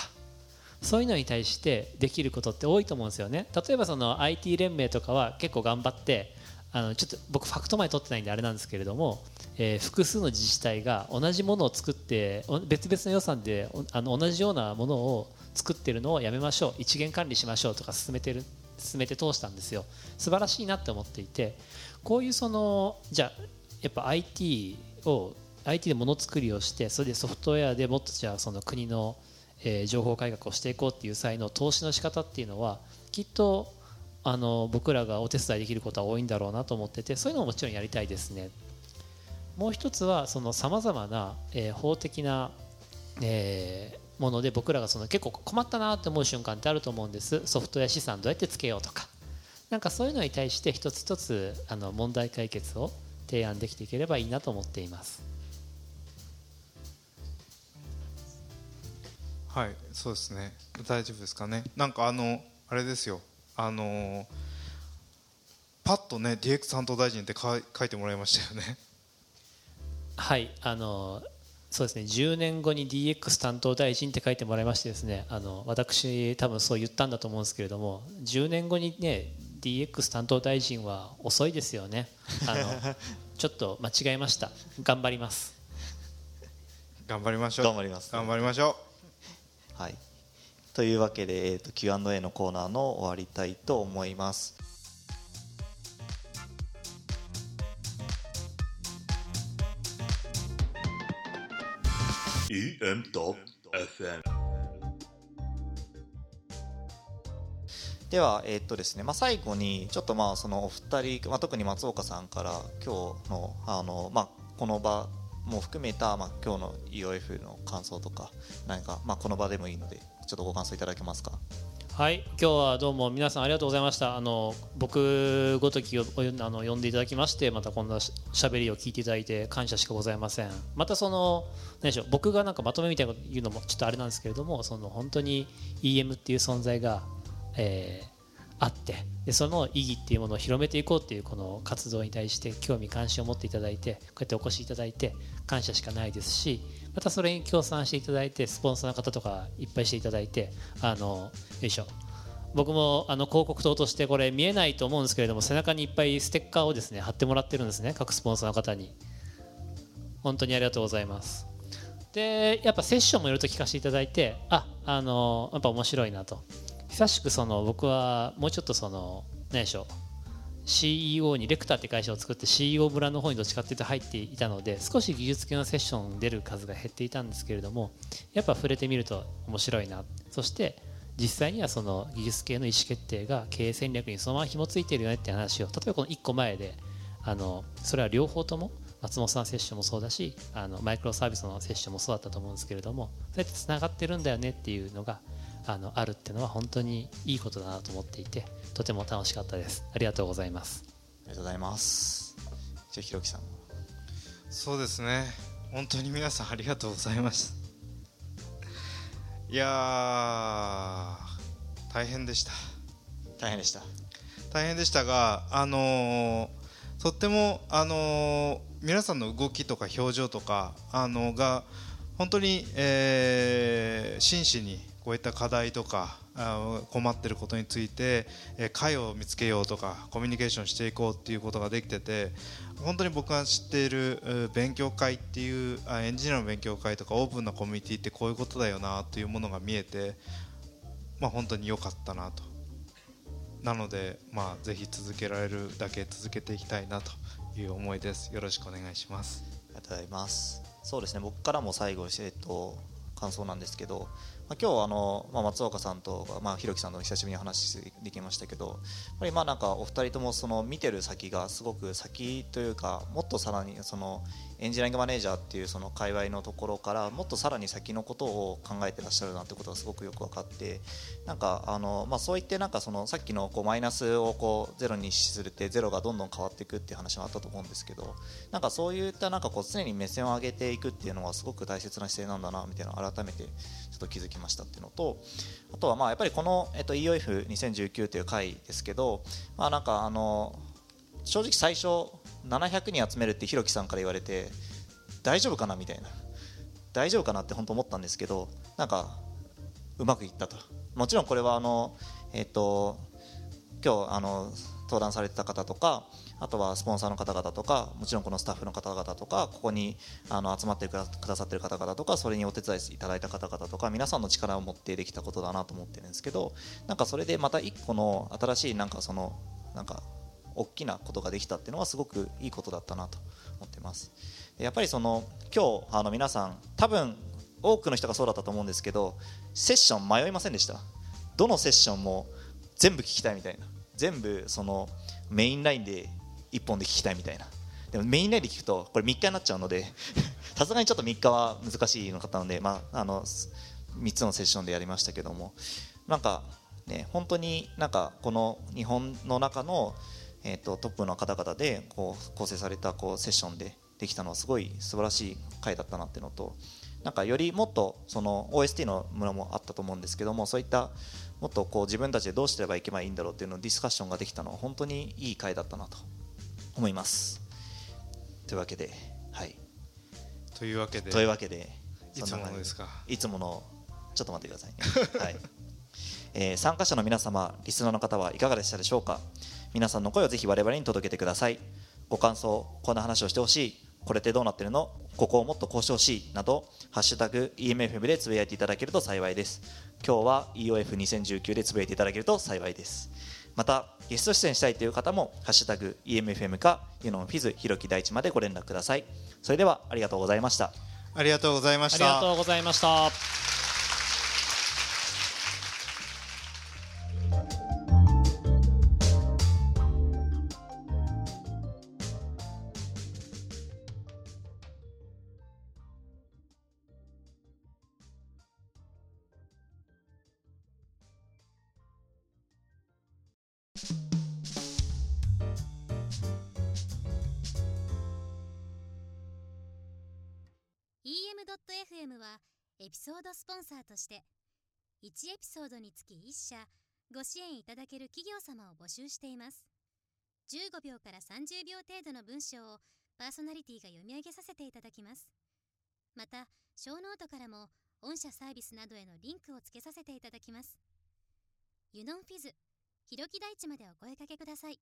C: そういうのに対してできることって多いと思うんですよね。例えばその IT 連盟とかは結構頑張ってあのちょっと僕ファクト前取ってないんであれなんですけれども、えー、複数の自治体が同じものを作って別々の予算であの同じようなものを作ってるのをやめましょう。一元管理しましょうとか進めてる。進めて通したんですよ素晴らしいなって思っていてこういうそのじゃあやっぱ IT を IT でものづくりをしてそれでソフトウェアでもっとじゃあその国のえー、情報改革をしていこうっていう際の投資の仕方っていうのはきっとあの僕らがお手伝いできることは多いんだろうなと思っててそういうのももちろんやりたいですね。もう一つはそのさまざまな、えー、法的な、えー、もので僕らがその結構困ったなって思う瞬間ってあると思うんです。ソフトウェア資産どうやってつけようとか。なんかそういうのに対して一つ一つあの問題解決を提案できていければいいなと思っています。
B: はいそうですね。大丈夫ですかね。なんかあのあれですよ。あのパッとね DX 担当大臣って書いてもらいましたよね。
C: はいあのそうですね。10年後に DX 担当大臣って書いてもらいましてですね。あの私多分そう言ったんだと思うんですけれども10年後にね DX 担当大臣は遅いですよね。あの <laughs> ちょっと間違えました。頑張ります。
B: 頑張りましょう。
A: 頑張ります。
B: 頑張りましょ
A: う。はい。というわけで、えーと、と Q&A のコーナーの終わりたいと思いますでは、えー、っとですねまあ、最後にちょっとまあそのお二人、まあ、特に松岡さんから今日のあの、まあ、この場も含めた、まあ、今日の EOF の感想とか何か、まあ、この場でもいいのでちょっとご感想いただけますか？
C: はい今日はどうも皆さんありがとうございました。あの僕ごときをあの呼んでいただきましてまたこんなしゃべりを聞いていただいて感謝しかございません。またその何でしょう僕がなんかまとめみたいなこと言うのもちょっとあれなんですけれどもその本当に EM っていう存在が、えー、あってでその意義っていうものを広めていこうっていうこの活動に対して興味関心を持っていただいてこうやってお越しいただいて感謝しかないですしまたそれに協賛していただいてスポンサーの方とかいっぱいしていただいてあのよいしょ。僕もあの広告塔としてこれ見えないと思うんですけれども背中にいっぱいステッカーをですね貼ってもらってるんですね各スポンサーの方に。本当にありがとうございます。でやっぱセッションもいろいろと聞かせていただいてああのやっぱ面白いなと。久しくその僕はもうちょっとその何でしょう。CEO にレクターって会社を作って CEO 村の方にどっちかっていうと入っていたので少し技術系のセッション出る数が減っていたんですけれどもやっぱ触れてみると面白いな。そして実際にはその技術系の意思決定が経営戦略にそのまま紐付いてるよねって話を例えばこの1個前であのそれは両方とも松本さんのセッションもそうだしあのマイクロサービスのセッションもそうだったと思うんですけれどもそうやってつながってるんだよねっていうのがあのあるっていうのは本当にいいことだなと思っていてとても楽しかったです。ありがとうございます。
A: ありがとうございます。じゃあひろきさん。
B: そうですね。本当に皆さんありがとうございます。いや大変でした。
A: 大変でした。
B: 大変でしたがあのー、とってもあのー、皆さんの動きとか表情とかあのが本当に、えー、真摯にこういった課題とか困っていることについて解を見つけようとかコミュニケーションしていこうっていうことができてて本当に僕が知っている勉強会っていうエンジニアの勉強会とかオープンなコミュニティってこういうことだよなというものが見えて、まあ、本当に良かったなと。なので、まあ、ぜひ続けられるだけ続けていきたいなという思いです。よろしくお願いします。
A: ありがとうございます。そうですね。僕からも最後、えっと、感想なんですけど今日あの、まあ、松岡さんと、まあ、ひろきさんと久しぶりに話できましたけどやっぱりまあなんかお二人ともその見てる先がすごく先というかもっとさらにそのエンジニアリングマネージャーっていうその界隈のところからもっとさらに先のことを考えてらっしゃるなってことがすごくよく分かってなんかあの、まあ、そういってなんかそのさっきのこうマイナスをこうゼロにするってゼロがどんどん変わっていくっていう話もあったと思うんですけどなんかそういったなんかこう常に目線を上げていくっていうのはすごく大切な姿勢なんだなみたいな改めてと気づきましたっていうのとあとはまあやっぱりこの、えっと、EOF2019 という回ですけど、まあ、なんかあの正直最初700人集めるってひろきさんから言われて大丈夫かなみたいな。大丈夫かなって本当思ったんですけどなんかうまくいったと。もちろんこれはあのえっ、と今日あの登壇されてた方とかあとはスポンサーの方々とかもちろんこのスタッフの方々とかここにあの集まってくださってる方々とかそれにお手伝いいただいた方々とか皆さんの力を持ってできたことだなと思ってるんですけどなんかそれでまた一個の新しいなんかそのなんか大きなことができたっていうのはすごくいいことだったなと思ってます。やっぱりその今日あの皆さん多分多くの人がそうだったと思うんですけどセッション迷いませんでした？どのセッションも全部聞きたいみたいな。全部そのメインラインで1本で聞きたいみたいな。でもメインラインで聞くとこれ3日になっちゃうので <laughs> さすがにちょっと3日は難しいの方なので、まあ、あの3つのセッションでやりましたけども。なんかね本当になんかこの日本の中のえーと、トップの方々でこう構成されたこうセッションでできたのはすごい素晴らしい回だったなっていうのとなんかよりもっとその OST のものもあったと思うんですけどもそういったもっとこう自分たちでどうすればいけばいいんだろうっていうのをディスカッションができたのは本当にいい回だったなと。思います。というわけではい。
B: というわけで。
A: というわけで
B: いつもので。すか？
A: いつものちょっと待ってくださいね。<laughs> はい。えー参加者の皆様リスナーの方はいかがでしたでしょうか？皆さんの声をぜひ我々に届けてください。ご感想こんな話をしてほしい。これってどうなってるの？ここをもっとこうしてほしい。など「ハッシュタグ #EMFM」でつぶやいていただけると幸いです。今日は EOF2019 でつぶやいていただけると幸いですまたゲスト出演したいという方も「ハッシュタグ #EMFM」かユノンフィズひろき大地までご連絡ください。それではありがとうございました。
B: ありがとうございまし
C: ありが
B: た
C: とうございました。
F: ードスポンサーとして1エピソードにつき1社ご支援いただける企業様を募集しています。15秒から30秒程度の文章をパーソナリティが読み上げさせていただきます。またショーノートからも御社サービスなどへのリンクをつけさせていただきます。ユノンフィズひろき大地までお声かけください。